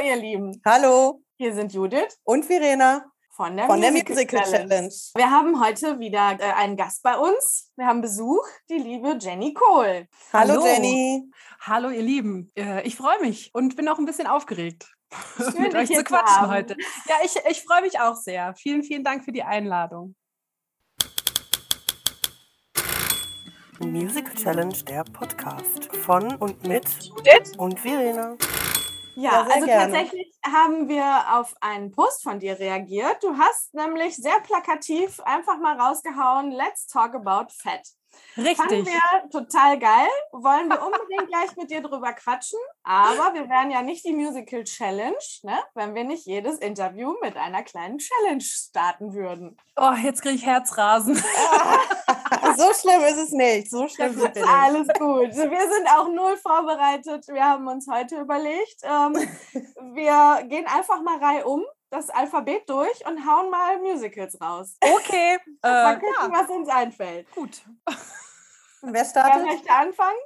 ihr Lieben. Hallo. Hier sind Judith und Verena von der, von Musical, der Musical Challenge. Challenge. Wir haben heute wieder äh, einen Gast bei uns. Wir haben Besuch, die liebe Jenny Kohl. Hallo, Hallo. Jenny. Hallo, ihr Lieben. Äh, Ich freue mich und bin auch ein bisschen aufgeregt, Schön, mit euch zu quatschen haben. heute. Ja, ich, ich freue mich auch sehr. Vielen, vielen Dank für die Einladung. Musical Challenge, der Podcast von und mit Judith? und Verena. Ja, Ja, also gerne. tatsächlich haben wir auf einen Post von dir reagiert. Du hast nämlich sehr plakativ einfach mal rausgehauen, let's talk about fat. Fanden Richtig. wir total geil. Wollen wir unbedingt gleich mit dir drüber quatschen. Aber wir wären ja nicht die Musical Challenge, ne? wenn wir nicht jedes Interview mit einer kleinen Challenge starten würden. Oh, jetzt kriege ich Herzrasen. so schlimm ist es nicht. So schlimm wir nicht. Alles gut. Wir sind auch null vorbereitet. Wir haben uns heute überlegt, ähm, wir gehen einfach mal reihum das Alphabet durch und hauen mal Musicals raus. Okay. Mal Äh, gucken, ja, was uns einfällt. gut. Und wer Wer startet? möchte anfangen?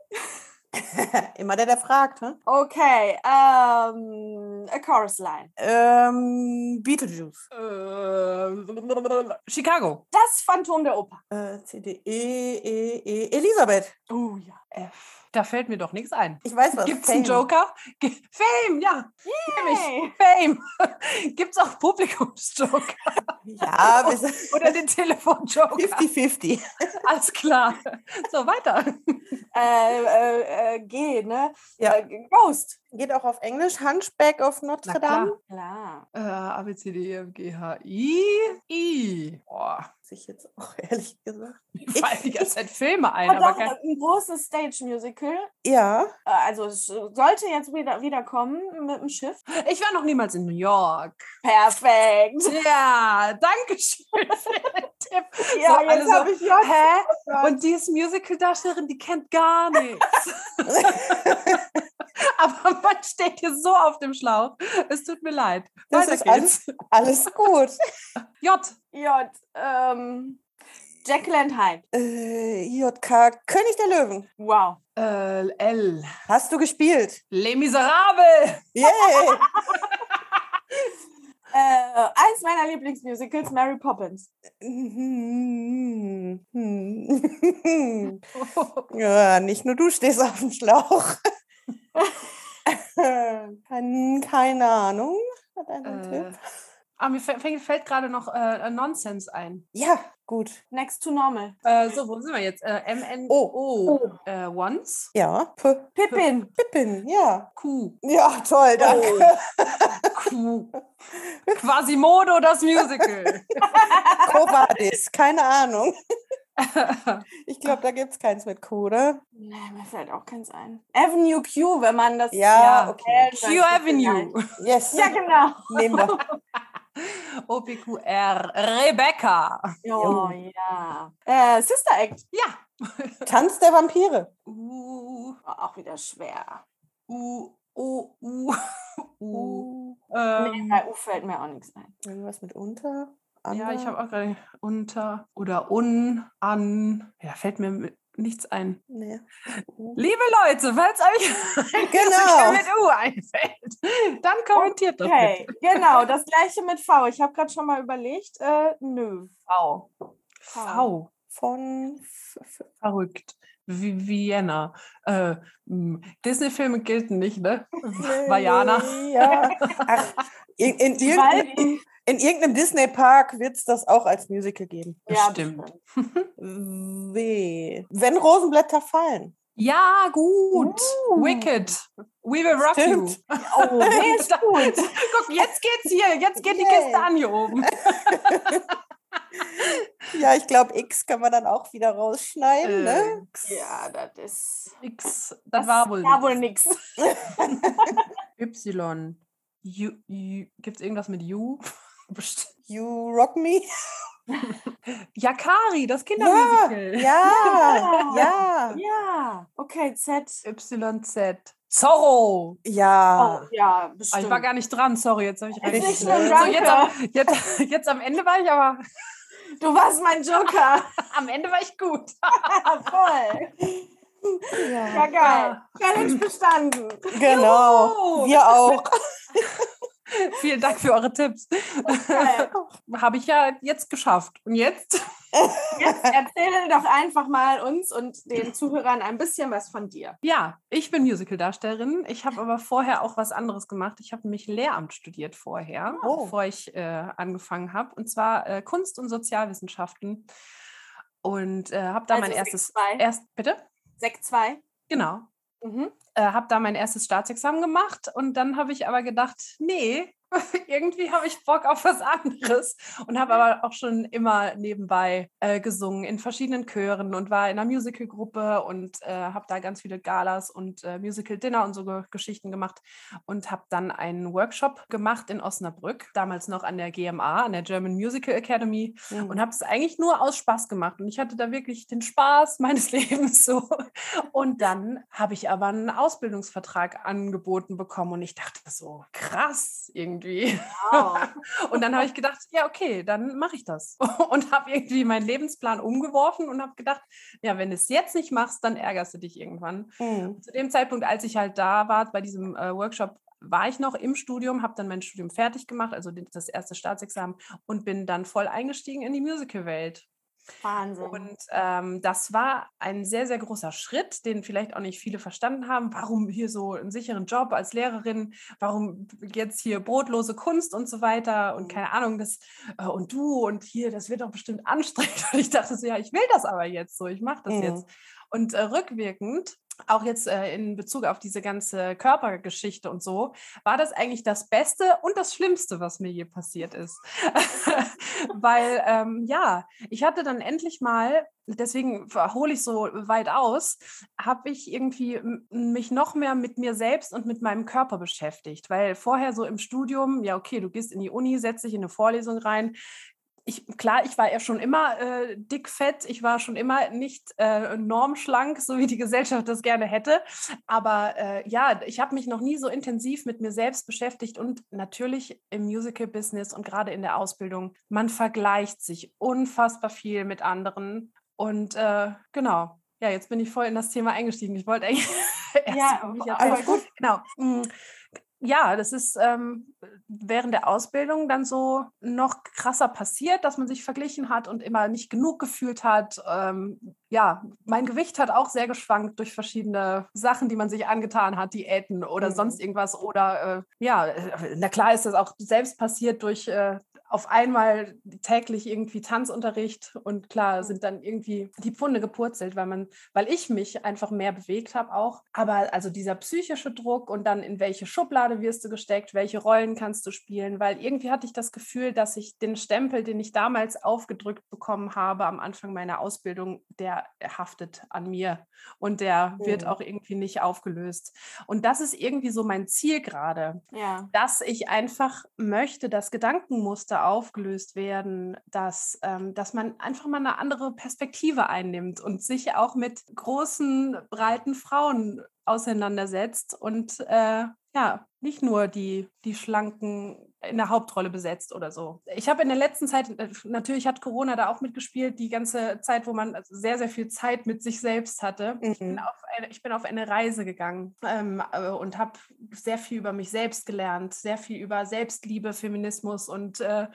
Immer der, der fragt. Hm? Okay, ähm, a chorus line. Ähm, Beetlejuice. Äh, Chicago. Das Phantom der Oper. Äh, C, D, E, E, E. Elisabeth. Oh ja. F. Da fällt mir doch nichts ein. Ich weiß was. Gibt es einen. Joker? Ge- Fame, ja. Nämlich. Fame. Gibt es auch Publikumsjoker? Ja, Oder den Telefonjoker? 50-50. Alles klar. So, weiter. Äh, äh, äh, G, ne? Ja. Äh, Ghost. Geht auch auf Englisch. Hunchback of Notre Dame. Klar. Äh, A, B, C, D, E, F, G, H, I, I. Boah, Muss ich jetzt auch ehrlich gesagt. mir fallen die ganze Zeit Filme ein, aber auch kein, ein großes Stage-Musical. Ja. Äh, Also es sollte jetzt wieder, wieder kommen mit dem Schiff. Ich war noch niemals in New York. Perfekt. Ja, danke schön für den Tipp. Ja, So, jetzt so, habe ich ja. Hä? Und die ist Musical-Darstellerin, die kennt gar nichts. aber man steht hier so auf dem Schlauch. Es tut mir leid. Das Weiter ist geht's. alles, alles gut. J. J. Ähm, Jekyll and Hyde. Äh, JK, König der Löwen. Wow. Äh, L. Hast du gespielt? Les Miserables. Yay! Äh, eins meiner Lieblingsmusicals, Mary Poppins. ja, nicht nur du stehst auf dem Schlauch. Kein, keine Ahnung. Hat einen Äh, Tipp? ah, mir fällt, fällt gerade noch äh, Nonsense ein. Ja, gut. Next to Normal. Äh, so, wo sind wir jetzt? Äh, M, N, O. Äh, once. Ja, P Pippin. Pippin, ja. Q. Ja, toll, danke. Q. Quasimodo, das Musical. Covadis, keine Ahnung. Ich glaube, da gibt es keins mit Q, oder? Nee, mir fällt auch keins ein. Avenue Q, wenn man das. Ja, Ja. okay. Q Avenue. Yes. Ja, genau. Nehmen wir. OPQR. Rebecca. Oh, ja. Äh, Sister Act. Ja. Tanz der Vampire. U, War auch wieder schwer. U, U, U, U. Nee, Ähm, bei U fällt mir auch nichts ein. Irgendwas mit unter? Ja, ich habe auch gerade unter oder un, an. Ja, fällt mir nichts ein. Nee. Liebe Leute, falls euch Genau. Mit U einfällt, dann kommentiert das Okay, bitte. genau. Das gleiche mit V. Ich habe gerade schon mal überlegt. Äh, nö. V. V. Von F- F- Verrückt. Wie Vienna. Äh, m, Disney-Filme gelten nicht, ne? Vajana. Ja. Ach, in, in, irgendeinem, in irgendeinem Disney-Park wird es das auch als Musical geben. Ja, Bestimmt. W. Wenn Rosenblätter fallen. Ja, gut. Uh. Wicked. We will rock Stimmt. you. Oh, nee, ist gut. Guck, jetzt geht's hier. Jetzt geht die Yay. Kiste an hier oben. Ja, ich glaube, X kann man dann auch wieder rausschneiden. ne? Äh, X. Ja, das ist. X. Das war wohl. War wohl nix. Y. U. Gibt's irgendwas mit U? Bestimmt. You rock me. Yakari, das Kindermusical. Ja, ja, Ja. Okay, Z. YZ. Zorro. ja. Oh, ja, Ah, bestimmt. ich war gar nicht dran, sorry, jetzt habe ich Ist nicht recht. schlimm, So, jetzt, am, danke. jetzt, jetzt am Ende war ich aber, Du warst mein Joker. am Ende war ich gut. Voll. Ja, ja. geil. Challenge bestanden. Genau. Juhu. Wir auch. Vielen Dank für eure Tipps. Habe ich ja jetzt geschafft. Und jetzt? Jetzt erzähle doch einfach mal uns und den Zuhörern ein bisschen was von dir. Ja, ich bin Musical-Darstellerin. Ich habe aber vorher auch was anderes gemacht. Ich habe nämlich Lehramt studiert vorher, oh. bevor ich äh, angefangen habe. Und zwar äh, Kunst- und Sozialwissenschaften. Und äh, habe da also mein erstes. Erst, bitte? Sekt 2. Genau. Mhm. Äh, habe da mein erstes Staatsexamen gemacht und dann habe ich aber gedacht, nee, irgendwie habe ich Bock auf was anderes und habe aber auch schon immer nebenbei äh, gesungen in verschiedenen Chören und war in einer Musicalgruppe und äh, habe da ganz viele Galas und äh, Musical Dinner und so Geschichten gemacht und habe dann einen Workshop gemacht in Osnabrück, damals noch an der GMA, an der German Musical Academy mhm. und habe es eigentlich nur aus Spaß gemacht und ich hatte da wirklich den Spaß meines Lebens so und dann habe ich aber einen Ausbildungsvertrag angeboten bekommen und ich dachte so krass irgendwie irgendwie. Wow. und dann habe ich gedacht, ja, okay, dann mache ich das. Und habe irgendwie meinen Lebensplan umgeworfen und habe gedacht, ja, wenn du es jetzt nicht machst, dann ärgerst du dich irgendwann. Mhm. Zu dem Zeitpunkt, als ich halt da war bei diesem äh, Workshop, war ich noch im Studium, habe dann mein Studium fertig gemacht, also das erste Staatsexamen und bin dann voll eingestiegen in die Musical-Welt. Wahnsinn. Und ähm, das war ein sehr, sehr großer Schritt, den vielleicht auch nicht viele verstanden haben. Warum hier so einen sicheren Job als Lehrerin? Warum jetzt hier brotlose Kunst und so weiter? Und mhm. keine Ahnung, das äh, und du und hier, das wird doch bestimmt anstrengend. Und ich dachte so, ja, ich will das aber jetzt so, ich mache das mhm. jetzt. Und äh, rückwirkend auch jetzt äh, in Bezug auf diese ganze Körpergeschichte und so, war das eigentlich das Beste und das Schlimmste, was mir je passiert ist. Weil, ähm, ja, ich hatte dann endlich mal, deswegen hole ich so weit aus, habe ich irgendwie mich noch mehr mit mir selbst und mit meinem Körper beschäftigt. Weil vorher so im Studium, ja, okay, du gehst in die Uni, setzt dich in eine Vorlesung rein, ich, klar, ich war ja schon immer äh, dickfett, ich war schon immer nicht äh, normschlank, so wie die Gesellschaft das gerne hätte. Aber äh, ja, ich habe mich noch nie so intensiv mit mir selbst beschäftigt und natürlich im Musical-Business und gerade in der Ausbildung, man vergleicht sich unfassbar viel mit anderen. Und äh, genau, ja, jetzt bin ich voll in das Thema eingestiegen. Ich wollte eigentlich. ja, aber gut. Genau. Ja, das ist ähm, während der Ausbildung dann so noch krasser passiert, dass man sich verglichen hat und immer nicht genug gefühlt hat. Ähm, ja, mein Gewicht hat auch sehr geschwankt durch verschiedene Sachen, die man sich angetan hat, Diäten oder mhm. sonst irgendwas. Oder äh, ja, na klar ist das auch selbst passiert durch äh, auf einmal täglich irgendwie Tanzunterricht und klar sind dann irgendwie die Pfunde gepurzelt, weil man, weil ich mich einfach mehr bewegt habe auch. Aber also dieser psychische Druck und dann in welche Schublade wirst du gesteckt, welche Rollen kannst du spielen, weil irgendwie hatte ich das Gefühl, dass ich den Stempel, den ich damals aufgedrückt bekommen habe am Anfang meiner Ausbildung, der haftet an mir und der mhm. wird auch irgendwie nicht aufgelöst. Und das ist irgendwie so mein Ziel gerade, ja. dass ich einfach möchte, dass Gedankenmuster aufgelöst werden, dass, ähm, dass man einfach mal eine andere Perspektive einnimmt und sich auch mit großen, breiten Frauen auseinandersetzt und äh, ja, nicht nur die, die schlanken in der Hauptrolle besetzt oder so. Ich habe in der letzten Zeit, äh, natürlich hat Corona da auch mitgespielt, die ganze Zeit, wo man also sehr, sehr viel Zeit mit sich selbst hatte. Mhm. Ich, bin mhm. auf eine, ich bin auf eine Reise gegangen ähm, äh, und habe sehr viel über mich selbst gelernt, sehr viel über Selbstliebe, Feminismus und äh,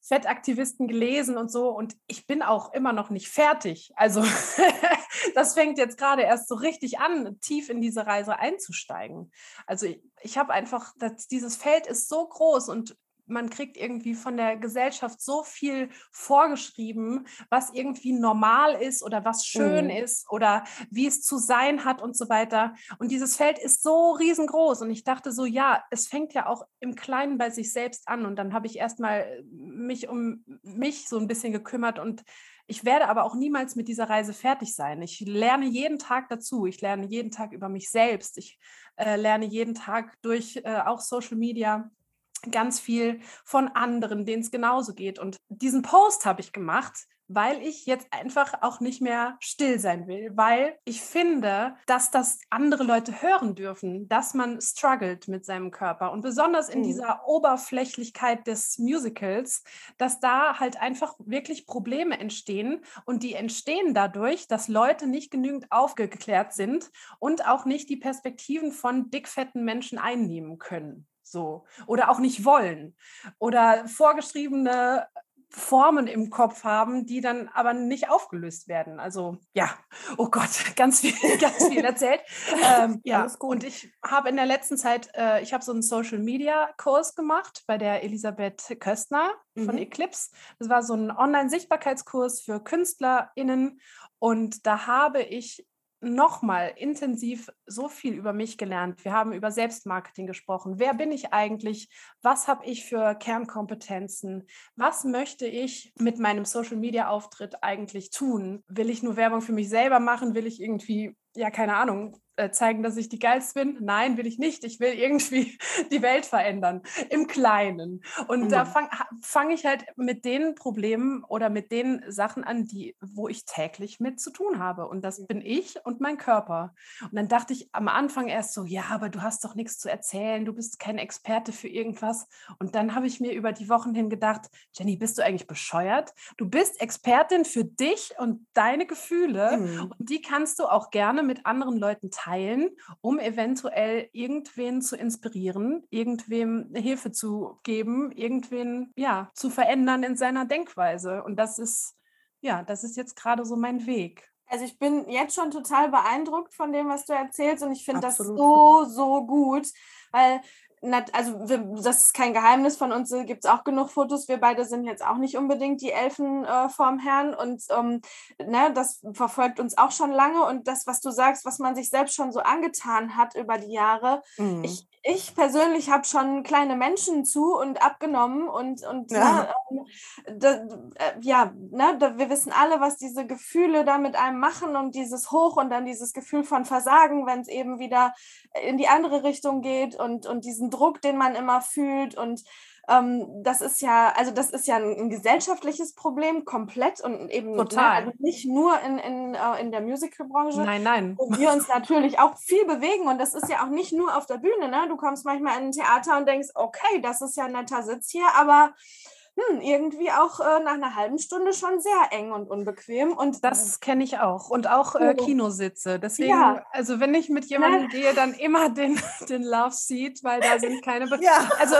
Fettaktivisten gelesen und so. Und ich bin auch immer noch nicht fertig. Also das fängt jetzt gerade erst so richtig an, tief in diese Reise einzusteigen. Also ich, ich habe einfach, das, dieses Feld ist so groß und man kriegt irgendwie von der Gesellschaft so viel vorgeschrieben, was irgendwie normal ist oder was schön mhm. ist oder wie es zu sein hat und so weiter. Und dieses Feld ist so riesengroß. Und ich dachte so, ja, es fängt ja auch im Kleinen bei sich selbst an. Und dann habe ich erstmal mich um mich so ein bisschen gekümmert und ich werde aber auch niemals mit dieser Reise fertig sein. Ich lerne jeden Tag dazu. Ich lerne jeden Tag über mich selbst. Ich äh, lerne jeden Tag durch äh, auch Social Media ganz viel von anderen, denen es genauso geht. Und diesen Post habe ich gemacht, weil ich jetzt einfach auch nicht mehr still sein will, weil ich finde, dass das andere Leute hören dürfen, dass man struggelt mit seinem Körper und besonders in mhm. dieser Oberflächlichkeit des Musicals, dass da halt einfach wirklich Probleme entstehen und die entstehen dadurch, dass Leute nicht genügend aufgeklärt sind und auch nicht die Perspektiven von dickfetten Menschen einnehmen können so oder auch nicht wollen oder vorgeschriebene Formen im Kopf haben, die dann aber nicht aufgelöst werden. Also ja, oh Gott, ganz viel, ganz viel erzählt. ähm, ja, und ich habe in der letzten Zeit, äh, ich habe so einen Social Media Kurs gemacht bei der Elisabeth Köstner von mhm. Eclipse. Das war so ein Online-Sichtbarkeitskurs für KünstlerInnen und da habe ich nochmal intensiv so viel über mich gelernt. Wir haben über Selbstmarketing gesprochen. Wer bin ich eigentlich? Was habe ich für Kernkompetenzen? Was möchte ich mit meinem Social-Media-Auftritt eigentlich tun? Will ich nur Werbung für mich selber machen? Will ich irgendwie, ja, keine Ahnung, zeigen, dass ich die geilste bin? Nein, will ich nicht. Ich will irgendwie die Welt verändern im Kleinen. Und mhm. da fange fang ich halt mit den Problemen oder mit den Sachen an, die, wo ich täglich mit zu tun habe. Und das bin ich und mein Körper. Und dann dachte ich am Anfang erst so, ja, aber du hast doch nichts zu erzählen, du bist kein Experte für irgendwas. Und dann habe ich mir über die Wochen hin gedacht, Jenny, bist du eigentlich bescheuert? Du bist Expertin für dich und deine Gefühle mhm. und die kannst du auch gerne mit anderen Leuten teilen teilen, um eventuell irgendwen zu inspirieren, irgendwem Hilfe zu geben, irgendwen ja zu verändern in seiner Denkweise. Und das ist ja, das ist jetzt gerade so mein Weg. Also ich bin jetzt schon total beeindruckt von dem, was du erzählst und ich finde das so, so gut, weil also wir, das ist kein Geheimnis von uns, gibt es auch genug Fotos. Wir beide sind jetzt auch nicht unbedingt die Elfen äh, vorm Herrn und ähm, ne, das verfolgt uns auch schon lange. Und das, was du sagst, was man sich selbst schon so angetan hat über die Jahre, mhm. ich, ich persönlich habe schon kleine Menschen zu und abgenommen und, und ja, ne, ähm, da, äh, ja ne, da, wir wissen alle, was diese Gefühle da mit einem machen und dieses Hoch und dann dieses Gefühl von Versagen, wenn es eben wieder in die andere Richtung geht und, und diesen Druck, den man immer fühlt und das ist ja, also das ist ja ein, ein gesellschaftliches Problem komplett und eben ne, Total. Ne, also nicht nur in, in, uh, in der Musicalbranche. Nein, nein. Wo wir uns natürlich auch viel bewegen und das ist ja auch nicht nur auf der Bühne. Ne? Du kommst manchmal in ein Theater und denkst, okay, das ist ja ein netter Sitz hier, aber hm, irgendwie auch äh, nach einer halben Stunde schon sehr eng und unbequem. Und das kenne ich auch. Und auch äh. Kinositze. Deswegen, ja. also wenn ich mit jemandem ja. gehe, dann immer den, den Love Seat, weil da sind keine. Be ja. Also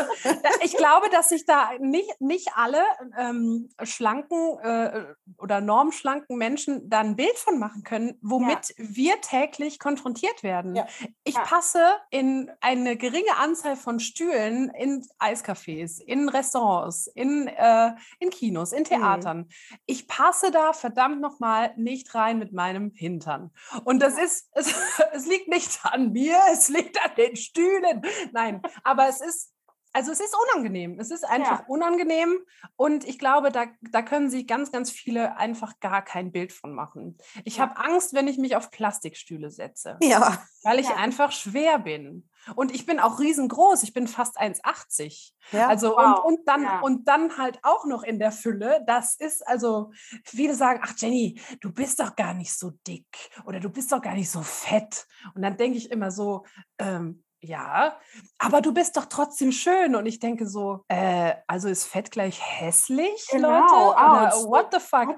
ich glaube, dass sich da nicht, nicht alle ähm, schlanken äh, oder normschlanken Menschen da ein Bild von machen können, womit wir täglich konfrontiert werden. Ich passe in eine geringe Anzahl von Stühlen in Eiscafés, in Restaurants, in äh, in Kinos, in mhm. Theatern. Mhm. Ich passe da verdammt nochmal nicht rein mit meinem Hintern. Und das ist, es, es liegt nicht an mir, es liegt an den Stühlen. Nein, aber es ist also es ist unangenehm. Es ist einfach ja. unangenehm und ich glaube, da, da können sich ganz, ganz viele einfach gar kein Bild von machen. Ich ja. habe Angst, wenn ich mich auf Plastikstühle setze. Ja. Weil ich ja. einfach schwer bin. Und ich bin auch riesengroß. Ich bin fast 1,80. Ja, also wow. und, und, dann, ja. und dann halt auch noch in der Fülle. Das ist also, viele sagen, ach Jenny, du bist doch gar nicht so dick oder du bist doch gar nicht so fett. Und dann denke ich immer so, ähm, ja, aber du bist doch trotzdem schön. Und ich denke so, äh, also ist Fett gleich hässlich, genau, Leute? Oder ouch. what the fuck?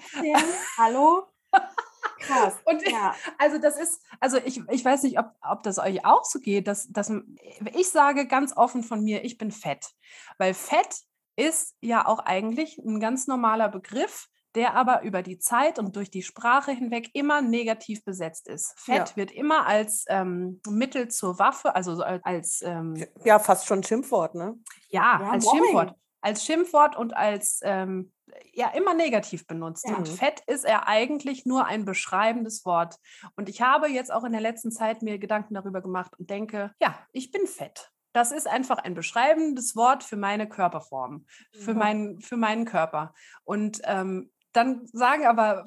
Hallo? Krass. Und ja. also das ist, also ich, ich weiß nicht, ob, ob das euch auch so geht, dass, dass ich sage ganz offen von mir, ich bin fett. Weil Fett ist ja auch eigentlich ein ganz normaler Begriff, der aber über die Zeit und durch die Sprache hinweg immer negativ besetzt ist. Fett ja. wird immer als ähm, Mittel zur Waffe, also als ähm, ja fast schon Schimpfwort, ne? Ja, ja als Mobbing. Schimpfwort, als Schimpfwort und als ähm, ja immer negativ benutzt. Ja. Und Fett ist er eigentlich nur ein beschreibendes Wort. Und ich habe jetzt auch in der letzten Zeit mir Gedanken darüber gemacht und denke, ja, ich bin fett. Das ist einfach ein beschreibendes Wort für meine Körperform, für, mein, für meinen Körper. Und ähm, dann sagen aber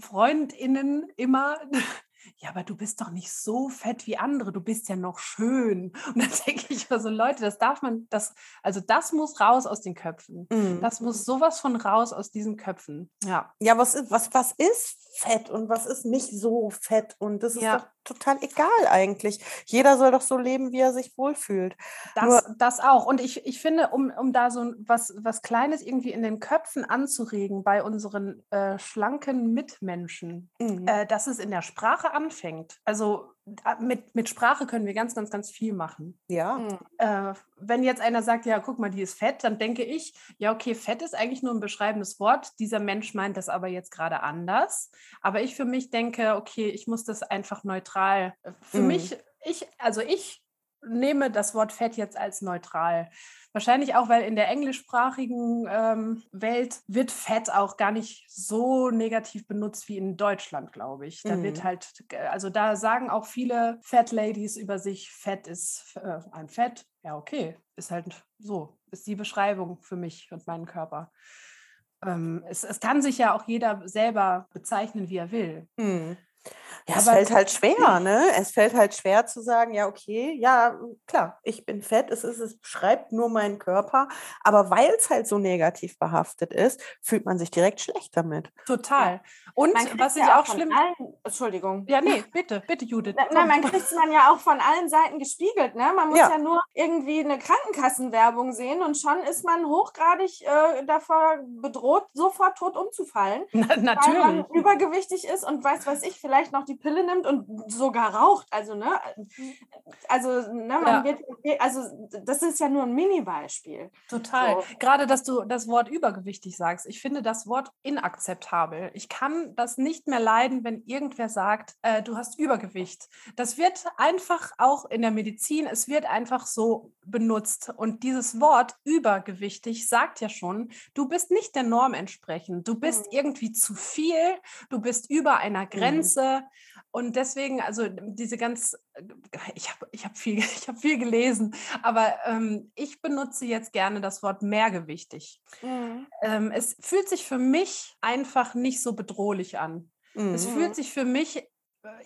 Freundinnen immer, ja, aber du bist doch nicht so fett wie andere, du bist ja noch schön. Und dann denke ich mir so, Leute, das darf man, das, also das muss raus aus den Köpfen. Mhm. Das muss sowas von raus aus diesen Köpfen. Ja. Ja, was ist, was, was ist fett und was ist nicht so fett? Und das ist ja. doch total egal eigentlich. Jeder soll doch so leben, wie er sich wohlfühlt. Das, Nur, das auch. Und ich, ich finde, um, um da so was, was Kleines irgendwie in den Köpfen anzuregen bei unseren äh, schlanken Mitmenschen, mhm. äh, dass es in der Sprache anfängt. Also mit, mit Sprache können wir ganz, ganz, ganz viel machen. Ja. Äh, wenn jetzt einer sagt, ja, guck mal, die ist fett, dann denke ich, ja, okay, fett ist eigentlich nur ein beschreibendes Wort. Dieser Mensch meint das aber jetzt gerade anders. Aber ich für mich denke, okay, ich muss das einfach neutral. Äh, für mhm. mich, ich, also ich nehme das Wort fett jetzt als neutral. Wahrscheinlich auch, weil in der englischsprachigen ähm, Welt wird Fett auch gar nicht so negativ benutzt wie in Deutschland, glaube ich. Da mhm. wird halt, also da sagen auch viele Fat Ladies über sich, Fett ist äh, ein Fett. Ja, okay, ist halt so, ist die Beschreibung für mich und meinen Körper. Ähm, es, es, kann sich ja auch jeder selber bezeichnen, wie er will. Mhm. Ja, es fällt halt schwer, ne? Es fällt halt schwer zu sagen, ja, okay, ja, klar, ich bin fett, es ist, es beschreibt nur meinen Körper, aber weil es halt so negativ behaftet ist, fühlt man sich direkt schlecht damit. Total. Und was ich ja auch schlimm. Allen, Entschuldigung. Ja, nee, bitte, bitte, Judith. Nein, man kriegt es man ja auch von allen Seiten gespiegelt, ne? Man muss ja, ja nur irgendwie eine Krankenkassenwerbung sehen und schon ist man hochgradig äh, davor bedroht, sofort tot umzufallen. Na, natürlich. Weil man übergewichtig ist und weiß, was ich, vielleicht noch die Pille nimmt und sogar raucht. Also, ne, also, ne, man ja. wird, also das ist ja nur ein Mini-Beispiel. Total. So. Gerade, dass du das Wort übergewichtig sagst. Ich finde das Wort inakzeptabel. Ich kann das nicht mehr leiden, wenn irgendwer sagt, äh, du hast Übergewicht. Das wird einfach auch in der Medizin, es wird einfach so benutzt. Und dieses Wort übergewichtig sagt ja schon, du bist nicht der Norm entsprechend. Du bist mhm. irgendwie zu viel, du bist über einer mhm. Grenze. Mhm. Und deswegen, also diese ganz, äh, ich habe ich hab viel, hab viel gelesen, aber ähm, ich benutze jetzt gerne das Wort mehrgewichtig. Mhm. Ähm, es fühlt sich für mich einfach nicht so bedrohlich an. Mhm. Es fühlt sich für mich äh,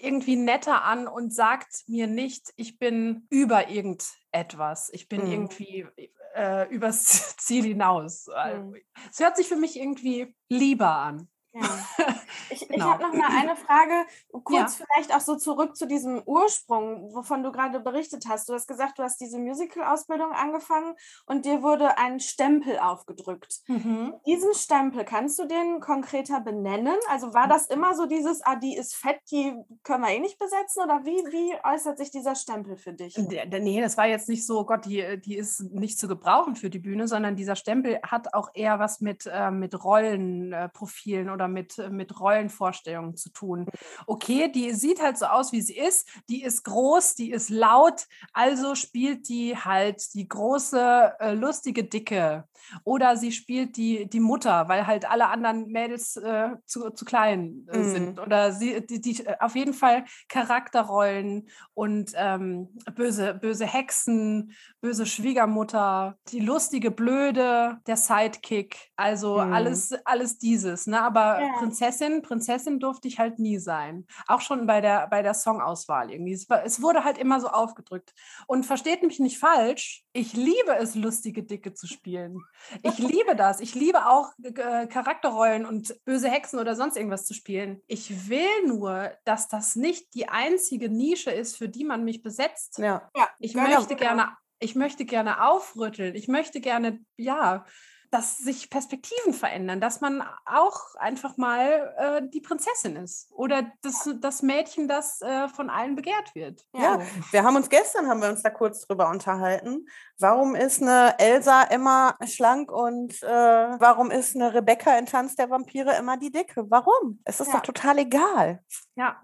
irgendwie netter an und sagt mir nicht, ich bin über irgendetwas. Ich bin mhm. irgendwie äh, übers Ziel hinaus. Mhm. Es hört sich für mich irgendwie lieber an. Ja. Ich, genau. ich habe noch mal eine Frage, kurz ja. vielleicht auch so zurück zu diesem Ursprung, wovon du gerade berichtet hast. Du hast gesagt, du hast diese Musical-Ausbildung angefangen und dir wurde ein Stempel aufgedrückt. Mhm. Diesen Stempel, kannst du den konkreter benennen? Also war das immer so dieses, ah, die ist fett, die können wir eh nicht besetzen? Oder wie, wie äußert sich dieser Stempel für dich? Nee, das war jetzt nicht so, Gott, die, die ist nicht zu gebrauchen für die Bühne, sondern dieser Stempel hat auch eher was mit, äh, mit Rollenprofilen äh, oder mit, mit Rollenvorstellungen zu tun. Okay, die sieht halt so aus, wie sie ist, die ist groß, die ist laut, also spielt die halt die große, äh, lustige Dicke. Oder sie spielt die, die Mutter, weil halt alle anderen Mädels äh, zu, zu klein äh, mhm. sind. Oder sie, die, die, äh, auf jeden Fall Charakterrollen und ähm, böse, böse Hexen, böse Schwiegermutter, die lustige Blöde, der Sidekick. Also mhm. alles, alles dieses. Ne? Aber ja. Prinzessin, Prinzessin durfte ich halt nie sein. Auch schon bei der, bei der Songauswahl irgendwie. Es, war, es wurde halt immer so aufgedrückt. Und versteht mich nicht falsch, ich liebe es, lustige Dicke zu spielen. Ich liebe das. Ich liebe auch äh, Charakterrollen und böse Hexen oder sonst irgendwas zu spielen. Ich will nur, dass das nicht die einzige Nische ist, für die man mich besetzt. Ja. Ich möchte gerne, ich möchte gerne aufrütteln. Ich möchte gerne, ja, dass sich Perspektiven verändern, dass man auch einfach mal äh, die Prinzessin ist oder das, das Mädchen, das äh, von allen begehrt wird. Ja, so. wir haben uns gestern, haben wir uns da kurz drüber unterhalten. Warum ist eine Elsa immer schlank und äh, warum ist eine Rebecca in Tanz der Vampire immer die Dicke? Warum? Es ist ja. doch total egal. Ja,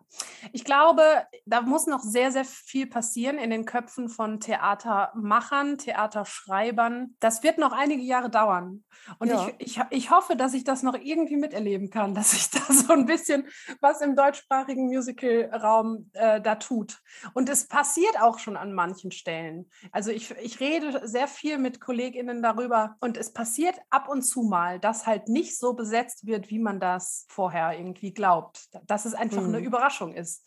ich glaube, da muss noch sehr, sehr viel passieren in den Köpfen von Theatermachern, Theaterschreibern. Das wird noch einige Jahre dauern. Und ja. ich, ich, ich hoffe, dass ich das noch irgendwie miterleben kann, dass sich da so ein bisschen was im deutschsprachigen Musical-Raum äh, da tut. Und es passiert auch schon an manchen Stellen. Also ich, ich rede sehr viel mit KollegInnen darüber und es passiert ab und zu mal, dass halt nicht so besetzt wird, wie man das vorher irgendwie glaubt. Dass es einfach mhm. eine Überraschung ist.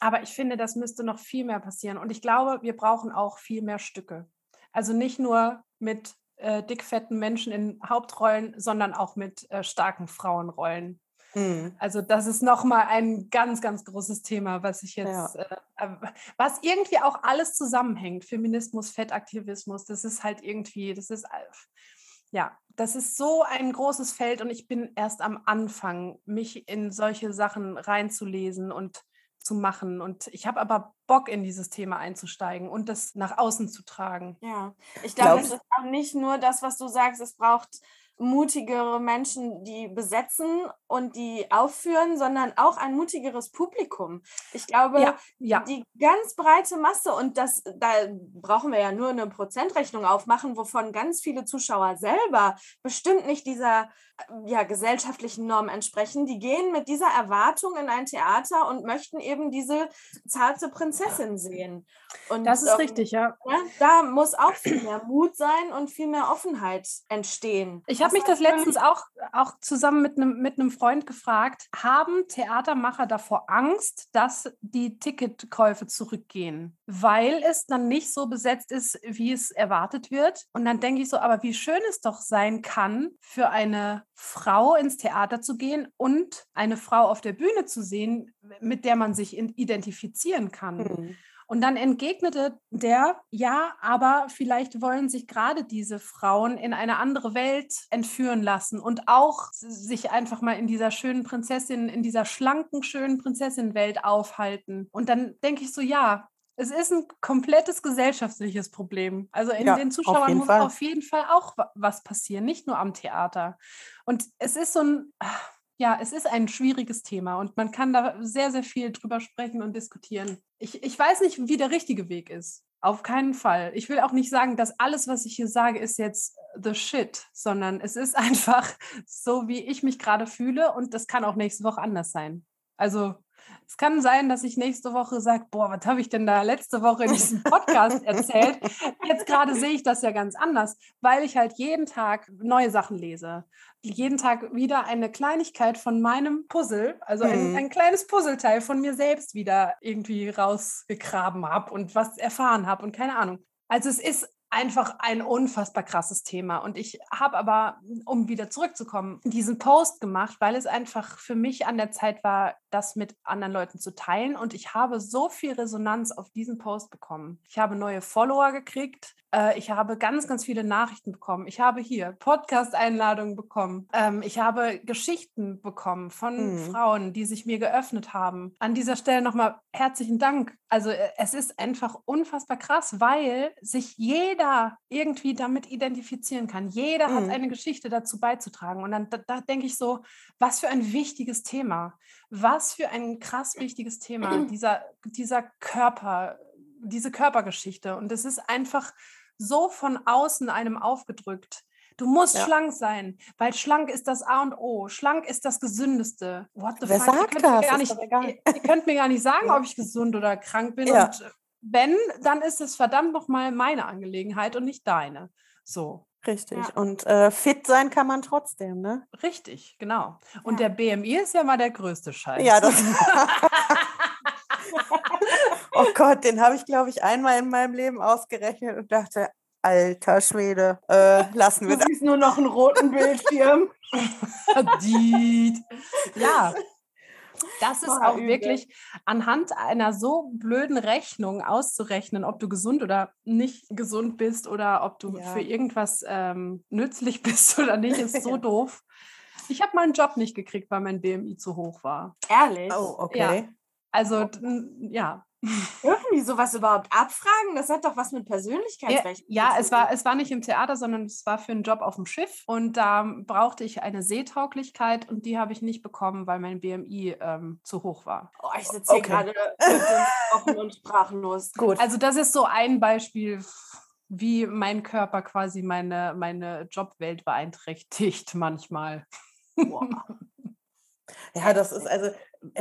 Aber ich finde, das müsste noch viel mehr passieren. Und ich glaube, wir brauchen auch viel mehr Stücke. Also nicht nur mit äh, dickfetten Menschen in Hauptrollen, sondern auch mit äh, starken Frauenrollen. Mhm. Also das ist nochmal ein ganz, ganz großes Thema, was ich jetzt, ja. äh, äh was irgendwie auch alles zusammenhängt. Feminismus, Fettaktivismus, das ist halt irgendwie, das ist, ja, das ist so ein großes Feld und ich bin erst am Anfang, mich in solche Sachen reinzulesen und zu machen. Und ich habe aber Bock, in dieses Thema einzusteigen und das nach außen zu tragen. Ja, ich glaube, es ist auch nicht nur das, was du sagst, es braucht mutigere Menschen, die besetzen und die aufführen, sondern auch ein mutigeres Publikum. Ich glaube, ja, ja. die ganz breite Masse, und das, da brauchen wir ja nur eine Prozentrechnung aufmachen, wovon ganz viele Zuschauer selber bestimmt nicht dieser ja, gesellschaftlichen Norm entsprechen, die gehen mit dieser Erwartung in ein Theater und möchten eben diese zarte Prinzessin sehen. Und, das ist ähm, richtig, ja. ja. Da muss auch viel mehr Mut sein und viel mehr Offenheit entstehen. Ich habe mich das letztens auch, auch zusammen mit einem mit Freund gefragt, haben Theatermacher davor Angst, dass die Ticketkäufe zurückgehen, weil es dann nicht so besetzt ist, wie es erwartet wird? Und dann denke ich so, aber wie schön es doch sein kann für eine Frau ins Theater zu gehen und eine Frau auf der Bühne zu sehen, mit der man sich identifizieren kann. Mhm. Und dann entgegnete der, ja, aber vielleicht wollen sich gerade diese Frauen in eine andere Welt entführen lassen und auch sich einfach mal in dieser schönen Prinzessin, in dieser schlanken, schönen Prinzessin-Welt aufhalten. Und dann denke ich so, ja, es ist ein komplettes gesellschaftliches Problem. Also in ja, den Zuschauern muss Fall. auf jeden Fall auch was passieren, nicht nur am Theater. Und es ist so ein, ja, es ist ein schwieriges Thema und man kann da sehr, sehr viel drüber sprechen und diskutieren. Ich, ich weiß nicht, wie der richtige Weg ist. Auf keinen Fall. Ich will auch nicht sagen, dass alles, was ich hier sage, ist jetzt the shit, sondern es ist einfach so, wie ich mich gerade fühle und das kann auch nächste Woche anders sein. Also es kann sein, dass ich nächste Woche sage, boah, was habe ich denn da letzte Woche in diesem Podcast erzählt? Jetzt gerade sehe ich das ja ganz anders, weil ich halt jeden Tag neue Sachen lese. Jeden Tag wieder eine Kleinigkeit von meinem Puzzle, also ein, mhm. ein kleines Puzzleteil von mir selbst wieder irgendwie rausgegraben habe und was erfahren habe und keine Ahnung. Also es ist einfach ein unfassbar krasses Thema. Und ich habe aber, um wieder zurückzukommen, diesen Post gemacht, weil es einfach für mich an der Zeit war, das mit anderen Leuten zu teilen. Und ich habe so viel Resonanz auf diesen Post bekommen. Ich habe neue Follower gekriegt. Äh, ich habe ganz, ganz viele Nachrichten bekommen. Ich habe hier Podcast-Einladungen bekommen. Ähm, ich habe Geschichten bekommen von mhm. Frauen, die sich mir geöffnet haben. An dieser Stelle nochmal herzlichen Dank. Also äh, es ist einfach unfassbar krass, weil sich jeder irgendwie damit identifizieren kann. Jeder mhm. hat eine Geschichte dazu beizutragen. Und dann da, da denke ich so, was für ein wichtiges Thema. Was für ein krass wichtiges Thema, dieser, dieser Körper, diese Körpergeschichte. Und es ist einfach so von außen einem aufgedrückt. Du musst ja. schlank sein, weil schlank ist das A und O. Schlank ist das Gesündeste. What the Wer fuck? sagt ihr, könnt das? Nicht, ihr, ihr, könnt mir gar nicht sagen, ja. ob ich gesund oder krank bin. Ja. Und wenn, dann ist es verdammt nochmal meine Angelegenheit und nicht deine. So. Richtig. Ja. Und äh, fit sein kann man trotzdem, ne? Richtig, genau. Und ja. der BMI ist ja mal der größte Scheiß. Ja, das. oh Gott, den habe ich, glaube ich, einmal in meinem Leben ausgerechnet und dachte, alter Schwede, äh, lassen wir du das. Du siehst nur noch einen roten Bildschirm. ja. Das ist auch wirklich anhand einer so blöden Rechnung auszurechnen, ob du gesund oder nicht gesund bist oder ob du ja. für irgendwas ähm, nützlich bist oder nicht, ist so doof. Ich habe meinen Job nicht gekriegt, weil mein BMI zu hoch war. Ehrlich? Oh, okay. Ja. Also, ja, Dürfen die sowas überhaupt abfragen? Das hat doch was mit Persönlichkeitsrecht. Ja, ja es, war, es war nicht im Theater, sondern es war für einen Job auf dem Schiff. Und da brauchte ich eine Seetauglichkeit und die habe ich nicht bekommen, weil mein BMI ähm, zu hoch war. Oh, ich sitze hier okay. gerade offen und sprachlos. Gut. Also das ist so ein Beispiel, wie mein Körper quasi meine, meine Jobwelt beeinträchtigt manchmal. Wow. Ja, das ist also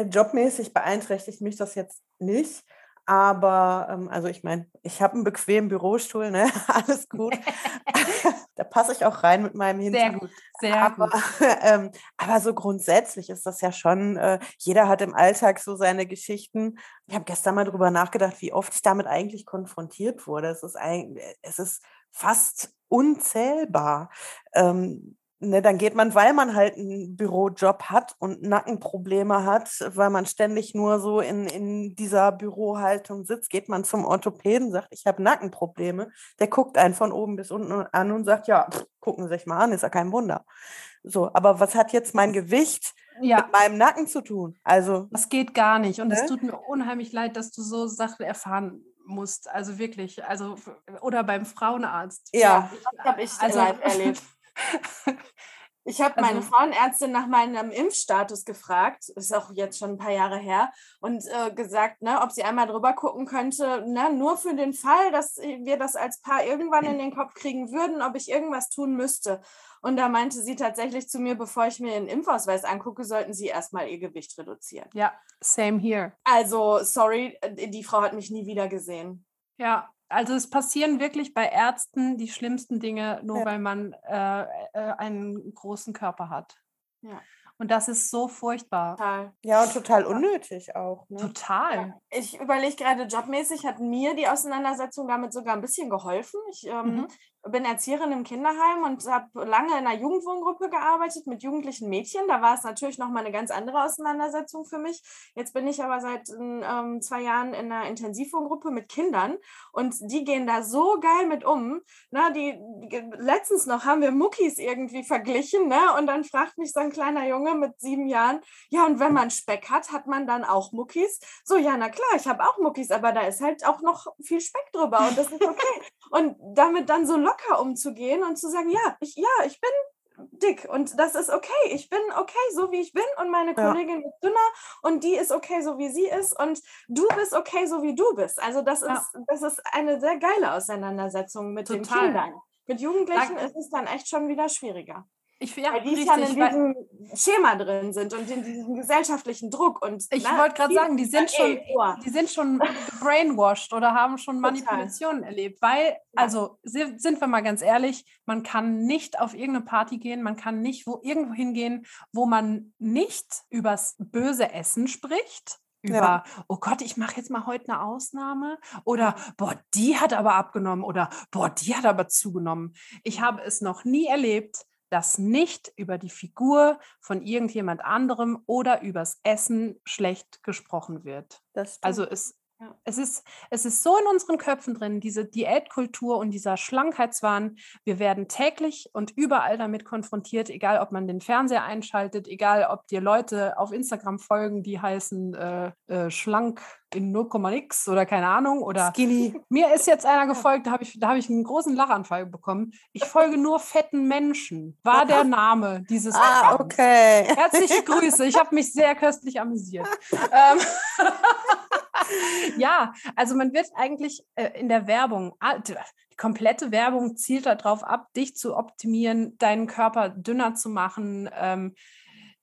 jobmäßig beeinträchtigt mich das jetzt nicht. Aber ähm, also ich meine, ich habe einen bequemen Bürostuhl, ne? alles gut. da passe ich auch rein mit meinem Hintergrund. Sehr gut, sehr aber, gut. ähm, aber so grundsätzlich ist das ja schon, äh, jeder hat im Alltag so seine Geschichten. Ich habe gestern mal darüber nachgedacht, wie oft ich damit eigentlich konfrontiert wurde. Es ist, ein, es ist fast unzählbar. Ähm, ne, dann geht man, weil man halt einen Bürojob hat und Nackenprobleme hat, weil man ständig nur so in, in dieser Bürohaltung sitzt, geht man zum Orthopäden, sagt, ich habe Nackenprobleme. Der guckt einen von oben bis unten an und sagt, ja, pff, gucken Sie sich mal an, ist ja kein Wunder. So, aber was hat jetzt mein Gewicht ja. mit meinem Nacken zu tun? Also. Das geht gar nicht. Und es ne? tut mir unheimlich leid, dass du so Sachen erfahren musst. Also wirklich. Also, oder beim Frauenarzt. Ja, ja. das habe ich also, erlebt. Ich habe meine also, Frauenärztin nach meinem Impfstatus gefragt, ist auch jetzt schon ein paar Jahre her, und äh, gesagt, ne, ob sie einmal drüber gucken könnte, ne, nur für den Fall, dass wir das als Paar irgendwann in den Kopf kriegen würden, ob ich irgendwas tun müsste. Und da meinte sie tatsächlich zu mir, bevor ich mir den Impfausweis angucke, sollten sie erstmal ihr Gewicht reduzieren. Ja, same here. Also, sorry, äh, die Frau hat mich nie wieder gesehen. Ja, also es passieren wirklich bei Ärzten die schlimmsten Dinge, nur ja. weil man äh, äh, einen großen Körper hat. Ja. Und das ist so furchtbar. Total. Ja, und total unnötig auch. Ne? Total. Ich überlege gerade, jobmäßig hat mir die Auseinandersetzung damit sogar ein bisschen geholfen. Ich ähm, mhm bin Erzieherin im Kinderheim und habe lange in einer Jugendwohngruppe gearbeitet mit jugendlichen Mädchen. Da war es natürlich nochmal eine ganz andere Auseinandersetzung für mich. Jetzt bin ich aber seit ähm, zwei Jahren in einer Intensivwohngruppe mit Kindern und die gehen da so geil mit um. Na, die, letztens noch haben wir Muckis irgendwie verglichen ne? und dann fragt mich so ein kleiner Junge mit sieben Jahren, ja und wenn man Speck hat, hat man dann auch Muckis? So, ja, na klar, ich habe auch Muckis, aber da ist halt auch noch viel Speck drüber und das ist okay. und damit dann so locker umzugehen und zu sagen, ja, ich, ja, ich bin dick und das ist okay. Ich bin okay, so wie ich bin und meine ja. Kollegin ist dünner und die ist okay, so wie sie ist und du bist okay, so wie du bist. Also das ja. ist, das ist eine sehr geile Auseinandersetzung mit Total. den Kindern. Mit Jugendlichen Dank. ist es dann echt schon wieder schwieriger. Ich, ja, Weil die richtig, schon in diesem Schema drin sind und in diesem gesellschaftlichen Druck. Und, ich wollte gerade sagen, die sind, schon, die sind schon brainwashed oder haben schon Manipulationen erlebt. Weil, also sind wir mal ganz ehrlich, man kann nicht auf irgendeine Party gehen, man kann nicht wo, irgendwo hingehen, wo man nicht übers böse Essen spricht über, ja. oh Gott, ich mache jetzt mal heute eine Ausnahme oder boah, die hat aber abgenommen oder boah, die hat aber zugenommen. Ich habe es noch nie erlebt, dass nicht über die Figur von irgendjemand anderem oder übers Essen schlecht gesprochen wird. also es, ja. es, ist, es ist so in unseren Köpfen drin, diese Diätkultur und dieser Schlankheitswahn. Wir werden täglich und überall damit konfrontiert, egal ob man den Fernseher einschaltet, egal ob dir Leute auf Instagram folgen, die heißen äh, äh, schlank in 0,x oder keine Ahnung. Oder Skinny. Mir ist jetzt einer gefolgt, da habe ich, hab ich einen großen Lachanfall bekommen. Ich folge nur fetten Menschen, war der Name dieses. Ah, okay. Herzliche Grüße, ich habe mich sehr köstlich amüsiert. ähm, ja, also man wird eigentlich äh, in der Werbung, die komplette Werbung zielt darauf ab, dich zu optimieren, deinen Körper dünner zu machen. Ähm,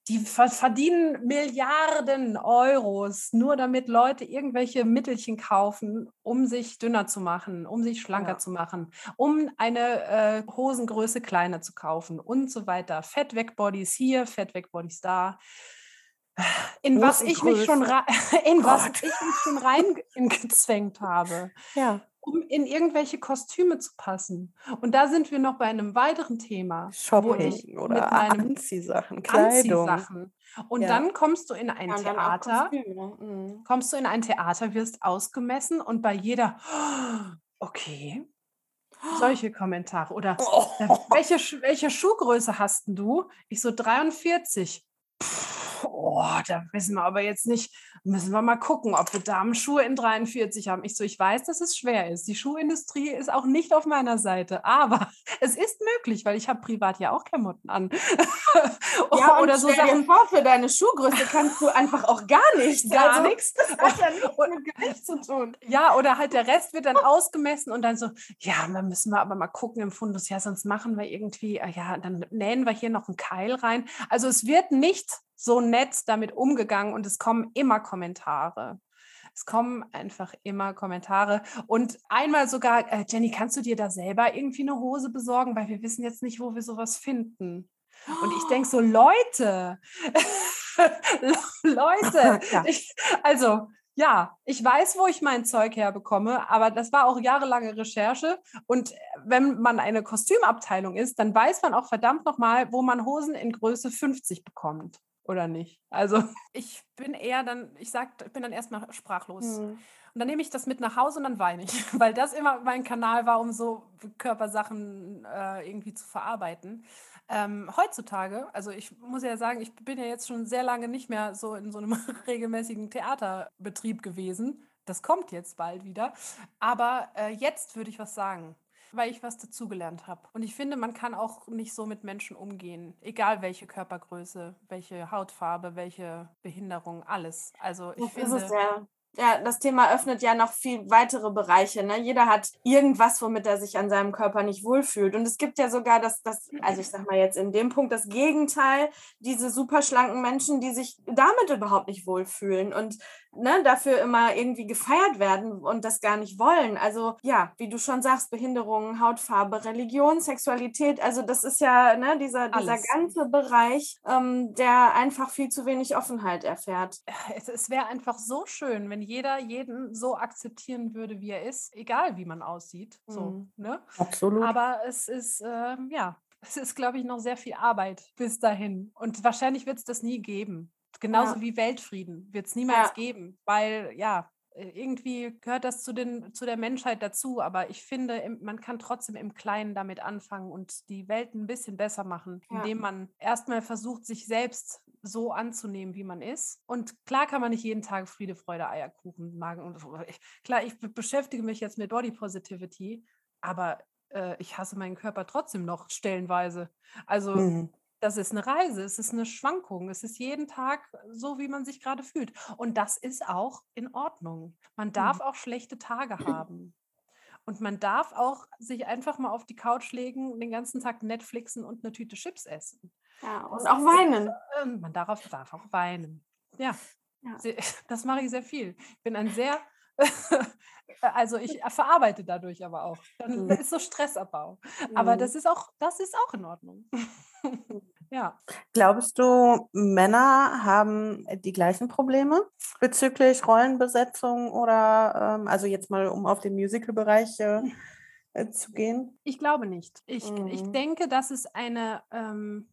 die verdienen Milliarden Euros, nur damit Leute irgendwelche Mittelchen kaufen, um sich dünner zu machen, um sich schlanker ja. zu machen, um eine äh, Hosengröße kleiner zu kaufen und so weiter. Fett weg Bodies hier, Fett weg Bodies da. In was ich mich schon in was ich mich schon reingezwängt habe. Ja um in irgendwelche Kostüme zu passen. Und da sind wir noch bei einem weiteren Thema. Shopping oder Anziehsachen, Kleidung. Anziehsachen. Und ja. dann kommst du in ein ja, Theater, mhm. kommst du in ein Theater, wirst ausgemessen und bei jeder, okay, solche Kommentare. Oder oh. welche, welche Schuhgröße hast du? Ich so 43 oh, da wissen wir aber jetzt nicht, müssen wir mal gucken, ob wir Damenschuhe in 43 haben. Ich so, ich weiß, dass es schwer ist. Die Schuhindustrie ist auch nicht auf meiner Seite, aber es ist möglich, weil ich habe privat ja auch Klamotten an. ja, oder so Sachen. vor, für deine Schuhgröße kannst du einfach auch gar nichts. Gar also, nichts. Das hat ja nichts mit Gewicht zu tun. Ja, oder halt der Rest wird dann ausgemessen und dann so, ja, dann müssen wir aber mal gucken im Fundus, ja, sonst machen wir irgendwie, ah ja, dann nähen wir hier noch einen Keil rein. Also es wird nicht so nett damit umgegangen und es kommen immer Kommentare. Es kommen einfach immer Kommentare und einmal sogar, äh, Jenny, kannst du dir da selber irgendwie eine Hose besorgen, weil wir wissen jetzt nicht, wo wir sowas finden. Und ich denke so, Leute, Leute, ja. ich, also ja, ich weiß, wo ich mein Zeug herbekomme, aber das war auch jahrelange Recherche. Und wenn man eine Kostümabteilung ist, dann weiß man auch verdammt nochmal, wo man Hosen in Größe 50 bekommt oder nicht. Also ich bin eher dann, ich sag, ich bin dann erstmal sprachlos. Mhm. Und dann nehme ich das mit nach Hause und dann weine ich, weil das immer mein Kanal war, um so Körpersachen äh, irgendwie zu verarbeiten. Ähm, heutzutage, also ich muss ja sagen, ich bin ja jetzt schon sehr lange nicht mehr so in so einem regelmäßigen Theaterbetrieb gewesen. Das kommt jetzt bald wieder. Aber äh, jetzt würde ich was sagen, weil ich was dazugelernt habe. Und ich finde, man kann auch nicht so mit Menschen umgehen, egal welche Körpergröße, welche Hautfarbe, welche Behinderung, alles. Also ich das finde. Ist es, ja ja, das Thema öffnet ja noch viel weitere Bereiche. Ne? Jeder hat irgendwas, womit er sich an seinem Körper nicht wohlfühlt. Und es gibt ja sogar das, das, also ich sag mal jetzt in dem Punkt das Gegenteil, diese super schlanken Menschen, die sich damit überhaupt nicht wohlfühlen und ne, dafür immer irgendwie gefeiert werden und das gar nicht wollen. Also ja, wie du schon sagst, Behinderungen, Hautfarbe, Religion, Sexualität, also das ist ja ne, dieser, dieser ganze Bereich, ähm, der einfach viel zu wenig Offenheit erfährt. Es, es wäre einfach so schön, wenn jeder jeden so akzeptieren würde, wie er ist, egal wie man aussieht. So, mhm. ne? Absolut. Aber es ist, äh, ja, es ist, glaube ich, noch sehr viel Arbeit bis dahin. Und wahrscheinlich wird es das nie geben. Genauso ja. wie Weltfrieden wird es niemals ja. geben, weil ja, äh, irgendwie gehört das zu, den, zu der Menschheit dazu, aber ich finde, man kann trotzdem im Kleinen damit anfangen und die Welt ein bisschen besser machen, ja. indem man erstmal versucht, sich selbst so anzunehmen, wie man ist. Und klar kann man nicht jeden Tag Friede, Freude, Eierkuchen magen. Und klar, ich beschäftige mich jetzt mit Body Positivity, aber äh, ich hasse meinen Körper trotzdem noch stellenweise. Also mhm. Das ist eine Reise, es ist eine Schwankung, es ist jeden Tag so, wie man sich gerade fühlt. Und das ist auch in Ordnung. Man darf mhm. auch schlechte Tage haben. Und man darf auch sich einfach mal auf die Couch legen, den ganzen Tag Netflixen und eine Tüte Chips essen. Ja, und auch weinen. Ähm, man darf, darf auch weinen. Ja, ja. das mache ich sehr viel. Ich bin ein sehr, also ich verarbeite dadurch aber auch. Das mhm. ist so Stressabbau. Aber mhm. das ist auch, das ist auch in Ordnung. ja. Glaubst du, Männer haben die gleichen Probleme bezüglich Rollenbesetzung oder, ähm, also jetzt mal um auf den Musical-Bereich äh, äh, zu gehen? Ich glaube nicht. Ich, mhm. ich denke, dass es eine ähm,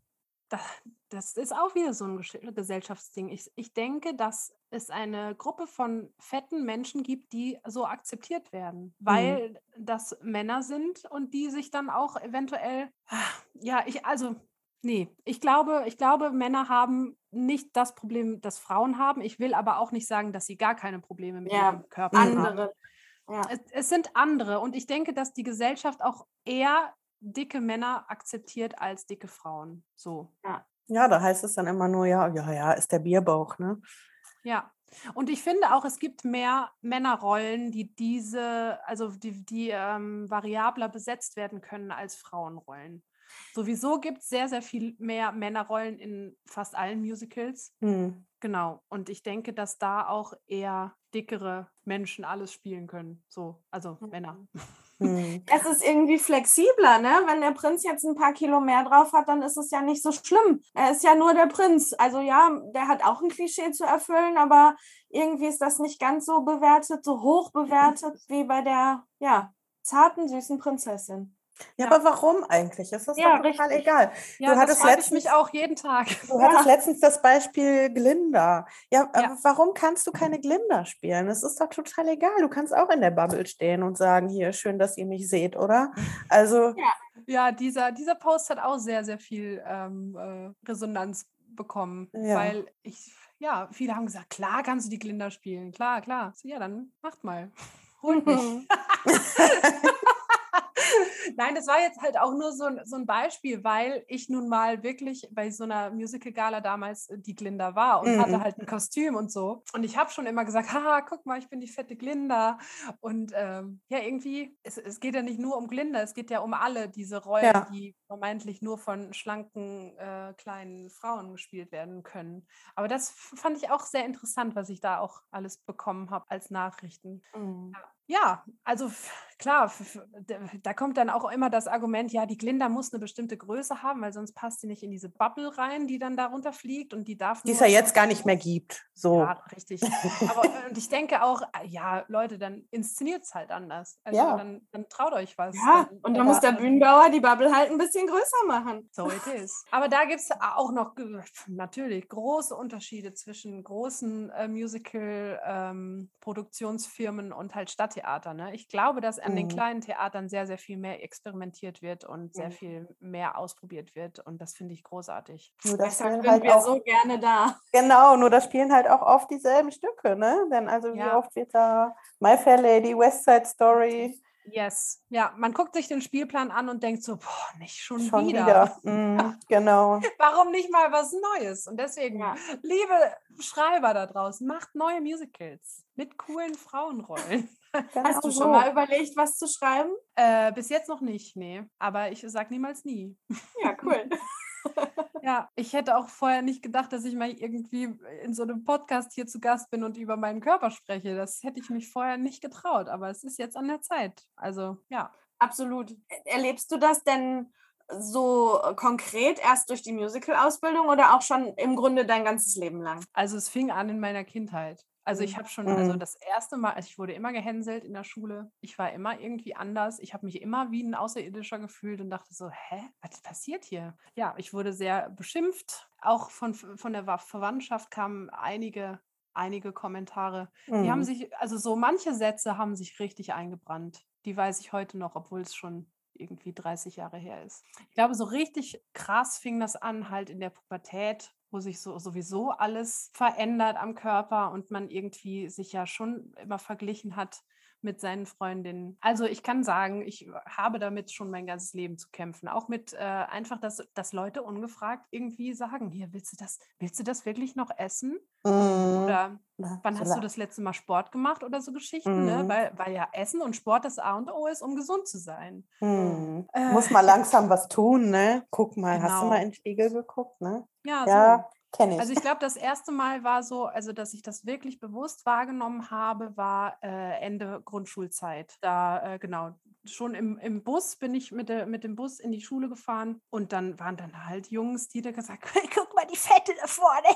das ist auch wieder so ein Gesellschaftsding. Ich, ich denke, dass es eine Gruppe von fetten Menschen gibt, die so akzeptiert werden, mhm. weil mhm. das Männer sind und die sich dann auch eventuell, ja, ich, also, nee, ich glaube, ich glaube, Männer haben nicht das Problem, das Frauen haben. Ich will aber auch nicht sagen, dass sie gar keine Probleme mit ja, ihrem Körper andere. haben. Ja. Es, es sind andere und ich denke, dass die Gesellschaft auch eher dicke Männer akzeptiert als dicke Frauen. So. Ja. Ja, da heißt es dann immer nur, ja, ja, ja, ist der Bierbauch, ne? Ja. Und ich finde auch, es gibt mehr Männerrollen, die diese, also die, die ähm, variabler besetzt werden können als Frauenrollen. Sowieso gibt es sehr, sehr viel mehr Männerrollen in fast allen Musicals. Hm. Genau. Und ich denke, dass da auch eher dickere Menschen alles spielen können. So, also mhm. Männer. Hm. Es ist irgendwie flexibler, ne? Wenn der Prinz jetzt ein paar Kilo mehr drauf hat, dann ist es ja nicht so schlimm. Er ist ja nur der Prinz. Also ja, der hat auch ein Klischee zu erfüllen, aber irgendwie ist das nicht ganz so bewertet, so hoch bewertet wie bei der, ja, zarten, süßen Prinzessin. Ja, ja, aber warum eigentlich? Ist das ja, total richtig. egal. Ja, du hattest letztens, mich auch jeden Tag. Du hattest letztens das Beispiel Glinda. Ja, ja, warum kannst du keine Glinda spielen? Es ist doch total egal. Du kannst auch in der Bubble stehen und sagen, hier, schön, dass ihr mich seht, oder? Also. Ja, ja dieser, dieser Post hat auch sehr, sehr viel ähm, äh, Resonanz bekommen, weil ich, ja, viele haben gesagt, klar kannst du die Glinda spielen, klar, klar. So, ja, dann macht mal. Holt mich. Nein, das war jetzt halt auch nur so ein, so ein Beispiel, weil ich nun mal wirklich bei so einer Musical-Gala damals äh, die Glinda war und mhm. hatte halt ein Kostüm und so. Und ich habe schon immer gesagt, haha, guck mal, ich bin die fette Glinda. Und ähm, ja, irgendwie, es, es geht ja nicht nur um Glinda, es geht ja um alle diese Rollen, ja. die vermeintlich nur von schlanken, äh, kleinen Frauen gespielt werden können. Aber das fand ich auch sehr interessant, was ich da auch alles bekommen habe als Nachrichten. Mhm. Ja. Ja, also klar, da kommt dann auch immer das Argument, ja, die Glinda muss eine bestimmte Größe haben, weil sonst passt sie nicht in diese Bubble rein, die dann darunter fliegt und die darf. Die es ja jetzt gar nicht mehr gibt. So. Ja, richtig. Aber und ich denke auch, äh, ja, Leute, dann inszeniert es halt anders. Also ja. dann, dann traut euch was. Ja, dann, und dann muss der Bühnenbauer die Bubble halt ein bisschen größer machen. So it is. Aber da gibt es auch noch natürlich große Unterschiede zwischen großen äh, Musical-Produktionsfirmen ähm, und halt Stadt Stadttheater. Ne? Ich glaube, dass an mhm. den kleinen Theatern sehr, sehr viel mehr experimentiert wird und sehr mhm. viel mehr ausprobiert wird. Und das finde ich großartig. Nur das sind halt wir auch, so gerne da. Genau, nur da spielen halt auch oft dieselben Stücke. Ne? Denn also ja. wie oft wird da My Fair Lady, West Side Story, Yes, ja, man guckt sich den Spielplan an und denkt so, boah, nicht schon, schon wieder. wieder. Mm, genau. Warum nicht mal was Neues? Und deswegen, ja. liebe Schreiber da draußen, macht neue Musicals mit coolen Frauenrollen. Genau Hast du schon mal überlegt, was zu schreiben? Äh, bis jetzt noch nicht, nee. Aber ich sag niemals nie. Ja, cool. ja, ich hätte auch vorher nicht gedacht, dass ich mal irgendwie in so einem Podcast hier zu Gast bin und über meinen Körper spreche. Das hätte ich mich vorher nicht getraut, aber es ist jetzt an der Zeit. Also, ja. Absolut. Erlebst du das denn so konkret erst durch die Musical-Ausbildung oder auch schon im Grunde dein ganzes Leben lang? Also es fing an in meiner Kindheit. Also ich mhm. habe schon, also mhm. das erste Mal, also ich wurde immer gehänselt in der Schule. Ich war immer irgendwie anders. Ich habe mich immer wie ein Außerirdischer gefühlt und dachte so, hä, was passiert hier? Ja, ich wurde sehr beschimpft. Auch von, von der Verwandtschaft kamen einige, einige Kommentare. Mhm. Die haben mhm. sich, also so manche Sätze haben sich richtig eingebrannt. Die weiß ich heute noch, obwohl es schon irgendwie 30 Jahre her ist. Ich glaube, so richtig krass fing das an, halt in der Pubertät, wo sich so sowieso alles verändert am Körper und man irgendwie sich ja schon immer verglichen hat mit seinen Freundinnen. Also ich kann sagen, ich habe damit schon mein ganzes Leben zu kämpfen. Auch mit äh, einfach, dass, dass Leute ungefragt irgendwie sagen, hier, willst du das, willst du das wirklich noch essen? Mm. Oder wann hast du das letzte Mal Sport gemacht oder so Geschichten? Mm. Ne? Mhm. Weil, weil ja Essen und Sport das A und O ist, um gesund zu sein. Mm. Äh, Muss mal langsam was tun, ne? Guck mal, genau. hast du genau. mal in den Spiegel geguckt, ne? Ja, ja. So. Kenne ich. Also ich glaube, das erste Mal war so, also dass ich das wirklich bewusst wahrgenommen habe, war äh, Ende Grundschulzeit. Da, äh, genau, schon im, im Bus bin ich mit, der, mit dem Bus in die Schule gefahren und dann waren dann halt Jungs, die da gesagt haben, guck mal die Fette da vorne.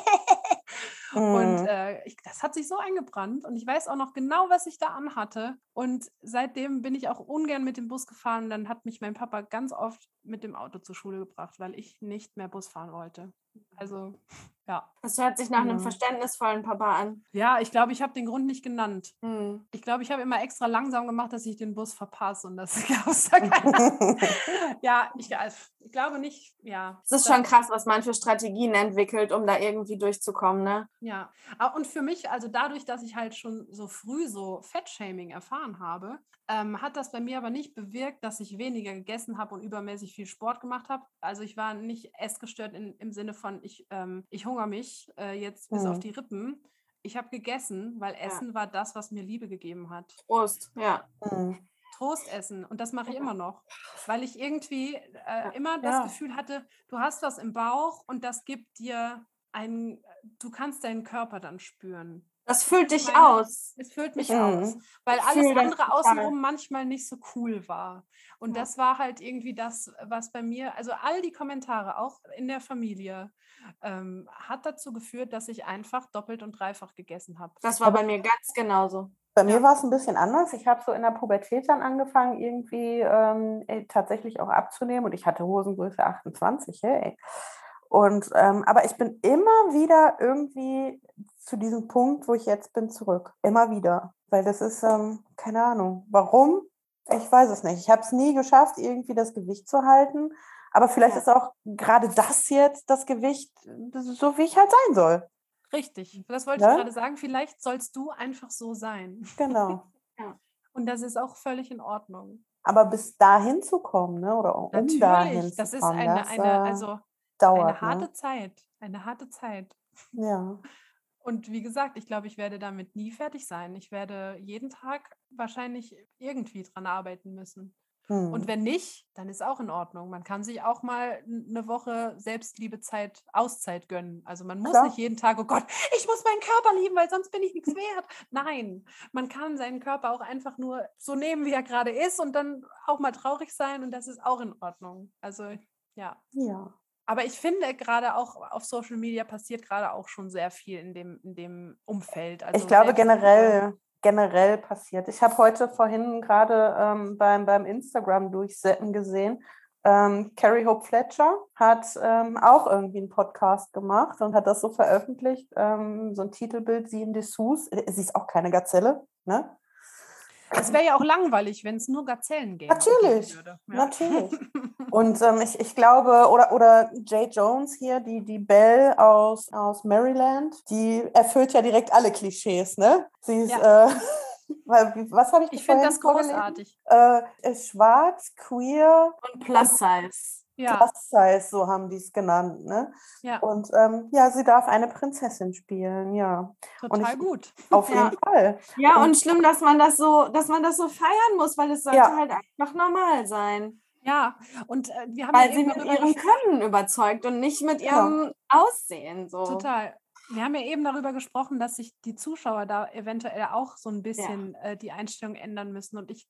mm. Und mhm. äh, ich, das hat sich so eingebrannt und ich weiß auch noch genau, was ich da anhatte. Und seitdem bin ich auch ungern mit dem Bus gefahren. Dann hat mich mein Papa ganz oft mit dem Auto zur Schule gebracht, weil ich nicht mehr Bus fahren wollte. Also, ja. Das hört sich nach einem mhm. verständnisvollen Papa an. Ja, ich glaube, ich habe den Grund nicht genannt. Mhm. Ich glaube, ich habe immer extra langsam gemacht, dass ich den Bus verpasse und das da Ja, ich, ich, glaube nicht, ja. Es ist schon krass, was man für Strategien entwickelt, um da irgendwie durchzukommen, ne? Ja. Und für mich, also dadurch, dass ich halt schon so früh so Fettshaming erfahren habe, ähm, hat das bei mir aber nicht bewirkt, dass ich weniger gegessen habe und übermäßig viel Sport gemacht habe. Also ich war nicht essgestört in, im Sinne von, ich, ähm, ich hungere mich äh, jetzt bis mhm. auf die Rippen. Ich habe gegessen, weil Essen ja. war das, was mir Liebe gegeben hat. Prost, ja. Mhm. Trostessen und das mache ich immer noch, weil ich irgendwie äh, immer das ja. Gefühl hatte, du hast was im Bauch und das gibt dir ein, du kannst deinen Körper dann spüren. Das füllt dich meine, aus. Es füllt mich mhm. aus, weil alles andere außenrum manchmal nicht so cool war. Und ja. das war halt irgendwie das, was bei mir, also all die Kommentare, auch in der Familie, ähm, hat dazu geführt, dass ich einfach doppelt und dreifach gegessen habe. Das war bei mir ganz genauso. Bei mir war es ein bisschen anders. Ich habe so in der Pubertät dann angefangen, irgendwie ähm, äh, tatsächlich auch abzunehmen und ich hatte Hosengröße 28. Hey. Und ähm, aber ich bin immer wieder irgendwie zu diesem Punkt, wo ich jetzt bin, zurück. Immer wieder. Weil das ist, ähm, keine Ahnung. Warum? Ich weiß es nicht. Ich habe es nie geschafft, irgendwie das Gewicht zu halten. Aber vielleicht ja. ist auch gerade das jetzt das Gewicht, so wie ich halt sein soll. Richtig. Das wollte ja? ich gerade sagen. Vielleicht sollst du einfach so sein. Genau. ja. Und das ist auch völlig in Ordnung. Aber bis dahin zu kommen, ne? oder um Natürlich, dahin das zu ist kommen, eine, das eine, äh, also dauert. eine harte Ne? Zeit. Eine harte Zeit. Ja. Und wie gesagt, ich glaube, ich werde damit nie fertig sein. Ich werde jeden Tag wahrscheinlich irgendwie dran arbeiten müssen. Und Hm. wenn nicht, dann ist auch in Ordnung. Man kann sich auch mal eine Woche Selbstliebezeit, Auszeit gönnen. Also man muss Klar. nicht jeden Tag, oh Gott, ich muss meinen Körper lieben, weil sonst bin ich nichts wert. Nein, man kann seinen Körper auch einfach nur so nehmen, wie er gerade ist und dann auch mal traurig sein und das ist auch in Ordnung. Also ja. Ja. Aber ich finde gerade auch auf Social Media passiert gerade auch schon sehr viel in dem, in dem Umfeld. Also ich glaube generell, generell passiert. Ich habe heute vorhin gerade ähm, beim, beim Instagram durchsetzen gesehen, ähm, Carrie Hope Fletcher hat ähm, auch irgendwie einen Podcast gemacht und hat das so veröffentlicht, ähm, so ein Titelbild, sie in Dessous. Äh, Sie ist auch keine Gazelle, ne? Es wäre ja auch langweilig, wenn es nur Gazellen gäbe. Natürlich, würde. natürlich. Und ähm, ich, ich glaube, oder, oder Jay Jones hier, die, die Belle aus, aus Maryland, die erfüllt ja direkt alle Klischees, ne? Sie ist, äh, weil- wie- was habe ich Ich finde das großartig. Äh, ist schwarz, queer, Und Plus Size. Ja, plus size, so haben die es genannt, ne? ja, Und ähm, ja, sie darf eine Prinzessin spielen, ja, total ich- gut. auf Ja. jeden Fall. Ja, Und- und schlimm, dass man das so, dass man das so feiern muss, weil es sollte Ja. halt einfach normal sein. Ja, und äh, wir haben Weil ja sie mit ihrem. Können überzeugt und nicht mit Genau. ihrem Aussehen. So. Total. Wir haben ja eben darüber gesprochen, dass sich die Zuschauer da eventuell auch so ein bisschen äh, die Einstellung ändern müssen. Und ich,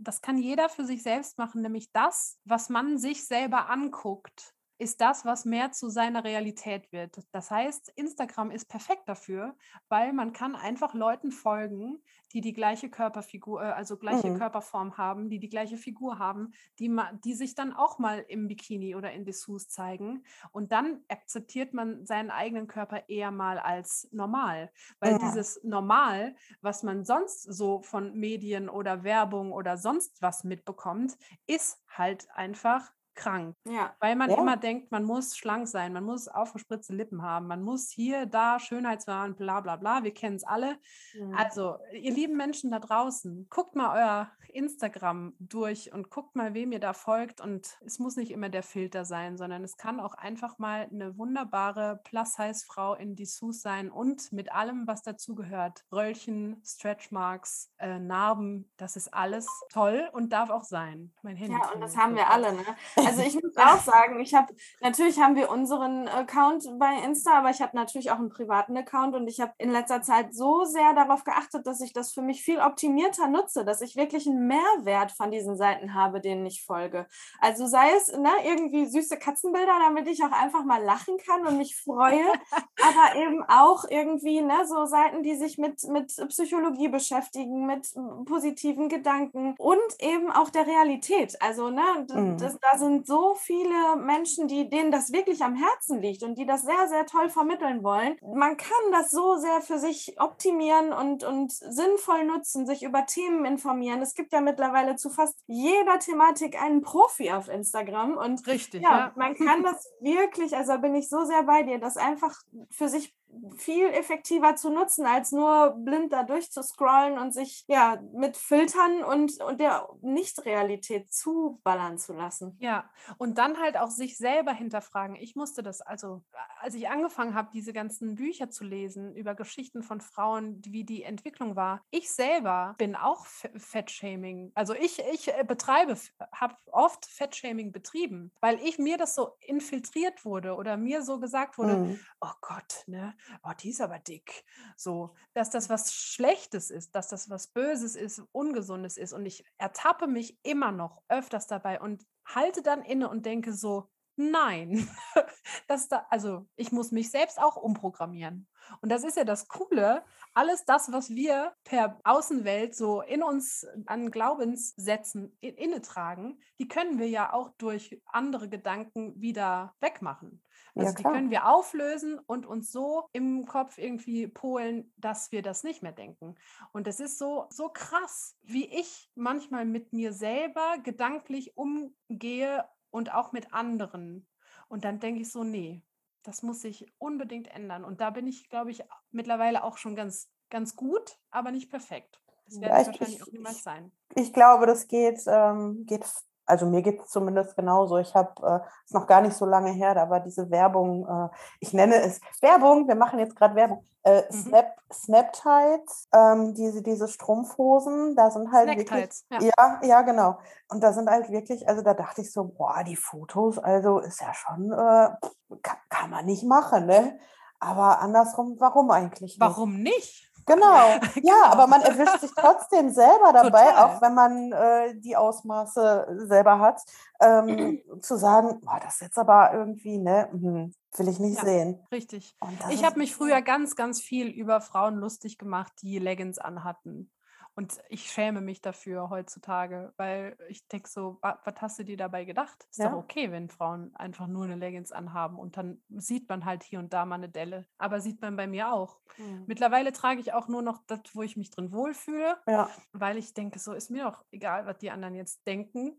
das kann jeder für sich selbst machen, nämlich das, was man sich selber anguckt, ist das, was mehr zu seiner Realität wird. Das heißt, Instagram ist perfekt dafür, weil man kann einfach Leuten folgen, die die gleiche Körperfigur, äh, also gleiche Mhm. Körperform haben, die die gleiche Figur haben, die, die sich dann auch mal im Bikini oder in Dessous zeigen. Und dann akzeptiert man seinen eigenen Körper eher mal als normal. Weil Ja. dieses Normal, was man sonst so von Medien oder Werbung oder sonst was mitbekommt, ist halt einfach krank. Ja. Weil man Ja. immer denkt, man muss schlank sein, man muss aufgespritzte Lippen haben, man muss hier, da Schönheitswahn, bla bla bla. Wir kennen es alle. Mhm. Also, ihr lieben Menschen da draußen, guckt mal euer Instagram durch und guckt mal, wem ihr da folgt. Und es muss nicht immer der Filter sein, sondern es kann auch einfach mal eine wunderbare Plus-Size-Frau in Dessous sein und mit allem, was dazugehört. Röllchen, Stretchmarks, äh, Narben, das ist alles toll und darf auch sein. Mein Handy. Ja, und das haben wir alle. Ne? Also ich muss auch sagen, ich habe natürlich haben wir unseren Account bei Insta, aber ich habe natürlich auch einen privaten Account und ich habe in letzter Zeit so sehr darauf geachtet, dass ich das für mich viel optimierter nutze, dass ich wirklich einen Mehrwert von diesen Seiten habe, denen ich folge. Also sei es ne, irgendwie süße Katzenbilder, damit ich auch einfach mal lachen kann und mich freue, aber eben auch irgendwie ne, so Seiten, die sich mit, mit Psychologie beschäftigen, mit positiven Gedanken und eben auch der Realität. Also ne, Mhm. das, da sind so viele Menschen, die, denen das wirklich am Herzen liegt und die das sehr, sehr toll vermitteln wollen. Man kann das so sehr für sich optimieren und, und sinnvoll nutzen, sich über Themen informieren. Es gibt ja mittlerweile zu fast jeder Thematik einen Profi auf Instagram und Richtig, ja, ja. man kann das wirklich, also bin ich so sehr bei dir, das einfach für sich viel effektiver zu nutzen, als nur blind da durchzuscrollen und sich ja mit Filtern und, und der Nicht-Realität zuballern zu lassen. Ja, und dann halt auch sich selber hinterfragen. Ich musste das, also als ich angefangen habe, diese ganzen Bücher zu lesen über Geschichten von Frauen, wie die Entwicklung war, ich selber bin auch Fettshaming. Also ich, ich äh, betreibe, habe oft Fettshaming betrieben, weil ich mir das so infiltriert wurde oder mir so gesagt wurde, Mhm. oh Gott, ne, oh, die ist aber dick. So, dass das was Schlechtes ist, dass das was Böses ist, Ungesundes ist. Und ich ertappe mich immer noch öfters dabei und halte dann inne und denke so, nein, das da, also ich muss mich selbst auch umprogrammieren. Und das ist ja das Coole, alles das, was wir per Außenwelt so in uns an Glaubenssätzen in, inne tragen, die können wir ja auch durch andere Gedanken wieder wegmachen. Ja, Also die klar. können wir auflösen und uns so im Kopf irgendwie polen, dass wir das nicht mehr denken. Und es ist so, so krass, wie ich manchmal mit mir selber gedanklich umgehe und auch mit anderen. Und dann denke ich so, nee, das muss sich unbedingt ändern. Und da bin ich, glaube ich, mittlerweile auch schon ganz, ganz gut, aber nicht perfekt. Das werde ja, ich, wahrscheinlich auch niemals sein. Ich glaube, das geht, ähm, geht also mir geht es zumindest genauso. Ich habe es äh, noch gar nicht so lange her, da war diese Werbung, äh, ich nenne es Werbung, wir machen jetzt gerade Werbung, äh, mhm. Snap, Snaptights, ähm, diese, diese Strumpfhosen, da sind halt wirklich, ja. ja. ja, genau. Und da sind halt wirklich, also da dachte ich so, boah, die Fotos, also ist ja schon, äh, kann, kann man nicht machen, ne? Aber andersrum, warum eigentlich nicht? Warum nicht? Genau, ja, genau. aber man erwischt sich trotzdem selber dabei, Total. auch wenn man äh, die Ausmaße selber hat, ähm, zu sagen, boah, das ist jetzt aber irgendwie, ne, hm, will ich nicht ja, sehen. Richtig. Ich habe mich früher ganz, ganz viel über Frauen lustig gemacht, die Leggings anhatten. Und ich schäme mich dafür heutzutage, weil ich denke so, was hast du dir dabei gedacht? Ist ja. doch okay, wenn Frauen einfach nur eine Leggings anhaben und dann sieht man halt hier und da mal eine Delle. Aber sieht man bei mir auch. Mhm. Mittlerweile trage ich auch nur noch das, wo ich mich drin wohlfühle, ja. weil ich denke, so ist mir doch egal, was die anderen jetzt denken.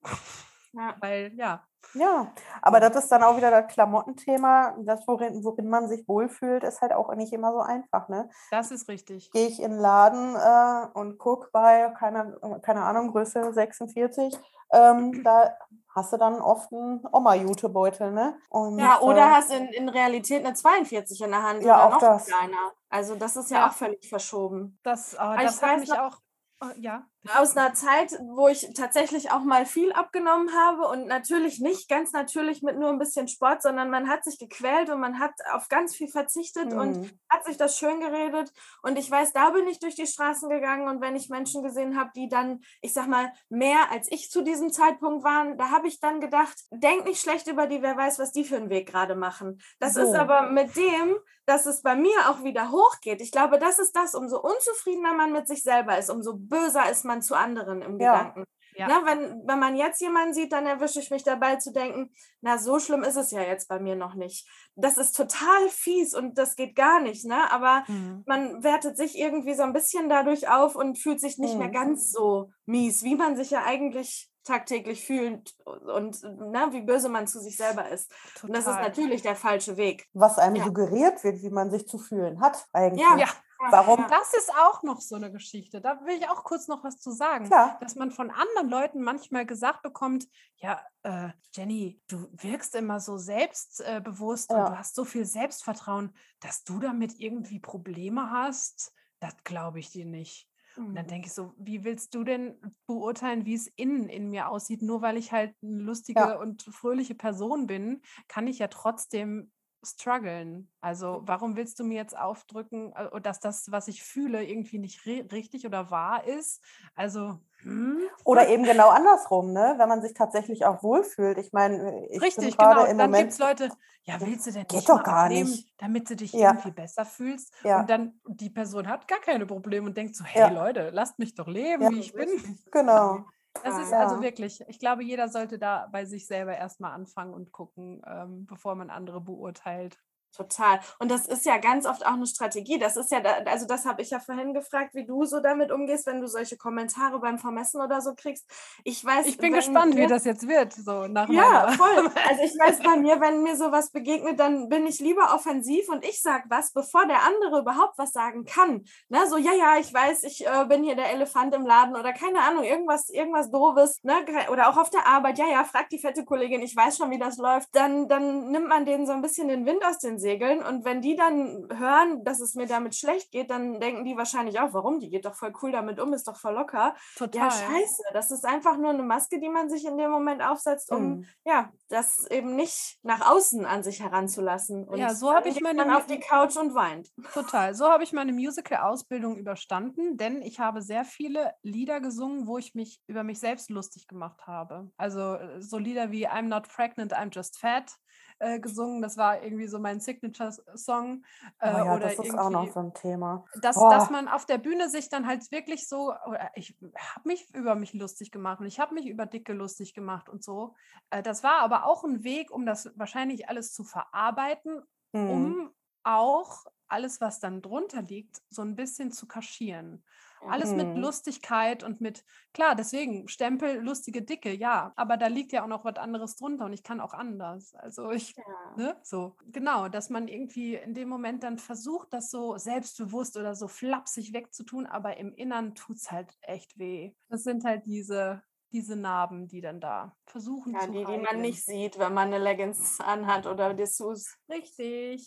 Ja. Weil, ja. Ja, aber das ist dann auch wieder das Klamottenthema. Das, worin, worin man sich wohlfühlt, ist halt auch nicht immer so einfach. Ne? Das ist richtig. Gehe ich in den Laden äh, und gucke bei, keine, keine Ahnung, Größe 46, ähm, da hast du dann oft einen Oma-Jutebeutel, ne? Und, ja, oder äh, hast in, in Realität eine 42 in der Hand ja, oder auch noch das. kleiner. Also das ist ja, ja. auch völlig verschoben. Das, oh, das hat mich auch Oh, ja. Aus einer Zeit, wo ich tatsächlich auch mal viel abgenommen habe und natürlich nicht ganz natürlich mit nur ein bisschen Sport, sondern man hat sich gequält und man hat auf ganz viel verzichtet mhm. und hat sich das schön geredet. Und ich weiß, da bin ich durch die Straßen gegangen und wenn ich Menschen gesehen habe, die dann, ich sag mal, mehr als ich zu diesem Zeitpunkt waren, da habe ich dann gedacht, denk nicht schlecht über die, wer weiß, was die für einen Weg gerade machen. Das so. ist aber mit dem, dass es bei mir auch wieder hochgeht. Ich glaube, das ist das, umso unzufriedener man mit sich selber ist, umso böser ist man zu anderen im ja. Gedanken. Ja. Na, wenn, wenn man jetzt jemanden sieht, dann erwische ich mich dabei zu denken, na, so schlimm ist es ja jetzt bei mir noch nicht. Das ist total fies und das geht gar nicht, ne? Aber mhm. man wertet sich irgendwie so ein bisschen dadurch auf und fühlt sich nicht mhm. mehr ganz so mies, wie man sich ja eigentlich tagtäglich fühlt und na, wie böse man zu sich selber ist. Total. Und das ist natürlich der falsche Weg. Was einem ja. suggeriert wird, wie man sich zu fühlen hat eigentlich. Ja, ja. Warum? Das ist auch noch so eine Geschichte. Da will ich auch kurz noch was zu sagen. Klar. Dass man von anderen Leuten manchmal gesagt bekommt, ja, äh, Jenny, du wirkst immer so selbstbewusst ja. und du hast so viel Selbstvertrauen, dass du damit irgendwie Probleme hast. Das glaube ich dir nicht. Und dann mhm. denke ich so, wie willst du denn beurteilen, wie es innen in mir aussieht? Nur weil ich halt eine lustige ja. und fröhliche Person bin, kann ich ja trotzdem strugglen. Also warum willst du mir jetzt aufdrücken, äh, dass das, was ich fühle, irgendwie nicht richtig oder wahr ist? Also hm? oder eben genau andersrum, ne? Wenn man sich tatsächlich auch wohlfühlt. Ich meine, ich richtig, genau. Dann gibt es Leute, ja, willst du denn geht doch gar abnehmen, nicht, damit du dich ja. irgendwie besser fühlst? Ja. Und dann die Person hat gar keine Probleme und denkt so, hey ja. Leute, lasst mich doch leben, wie ich bin. Genau. Das ist also wirklich, ich glaube, jeder sollte da bei sich selber erstmal anfangen und gucken, ähm, bevor man andere beurteilt. Total. Und das ist ja ganz oft auch eine Strategie. Das ist ja, also das habe ich ja vorhin gefragt, wie du so damit umgehst, wenn du solche Kommentare beim Vermessen oder so kriegst. Ich weiß. Ich bin gespannt, mir, wie das jetzt wird, so nach Ja, voll. Also ich weiß bei mir, wenn mir sowas begegnet, dann bin ich lieber offensiv und ich sage was, bevor der andere überhaupt was sagen kann. Ne? So, ja, ja, ich weiß, ich äh, bin hier der Elefant im Laden oder keine Ahnung, irgendwas, irgendwas doofes, ne? Oder auch auf der Arbeit, ja, ja, frag die fette Kollegin, ich weiß schon, wie das läuft. Dann, dann nimmt man denen so ein bisschen den Wind aus den segeln. Und wenn die dann hören, dass es mir damit schlecht geht, dann denken die wahrscheinlich auch, warum? Die geht doch voll cool damit um, ist doch voll locker. Total. Ja, scheiße. Das ist einfach nur eine Maske, die man sich in dem Moment aufsetzt, um mhm. ja, das eben nicht nach außen an sich heranzulassen. Und ja, so habe ich meine man auf die Couch und weint. Total. So habe ich meine Musical-Ausbildung überstanden, denn ich habe sehr viele Lieder gesungen, wo ich mich über mich selbst lustig gemacht habe. Also äh, so Lieder wie I'm not pregnant, I'm just fat äh, gesungen. Das war irgendwie so mein Signature-Song. Äh, oh ja, oder das ist auch noch so ein Thema. Dass, oh. dass man auf der Bühne sich dann halt wirklich so, ich habe mich über mich lustig gemacht und ich habe mich über Dicke lustig gemacht und so. Äh, das war aber auch ein Weg, um das wahrscheinlich alles zu verarbeiten, hm. um auch alles, was dann drunter liegt, so ein bisschen zu kaschieren. Alles mit Mhm. Lustigkeit und mit, klar, deswegen Stempel, lustige Dicke, ja, aber da liegt ja auch noch was anderes drunter und ich kann auch anders. Also ich, Ja. ne, so, genau, dass man irgendwie in dem Moment dann versucht, das so selbstbewusst oder so flapsig wegzutun, aber im Innern tut es halt echt weh. Das sind halt diese, diese Narben, die dann da versuchen Ja, zu die, die man heilen. nicht sieht, wenn man eine Leggings anhat oder Dessous. Richtig.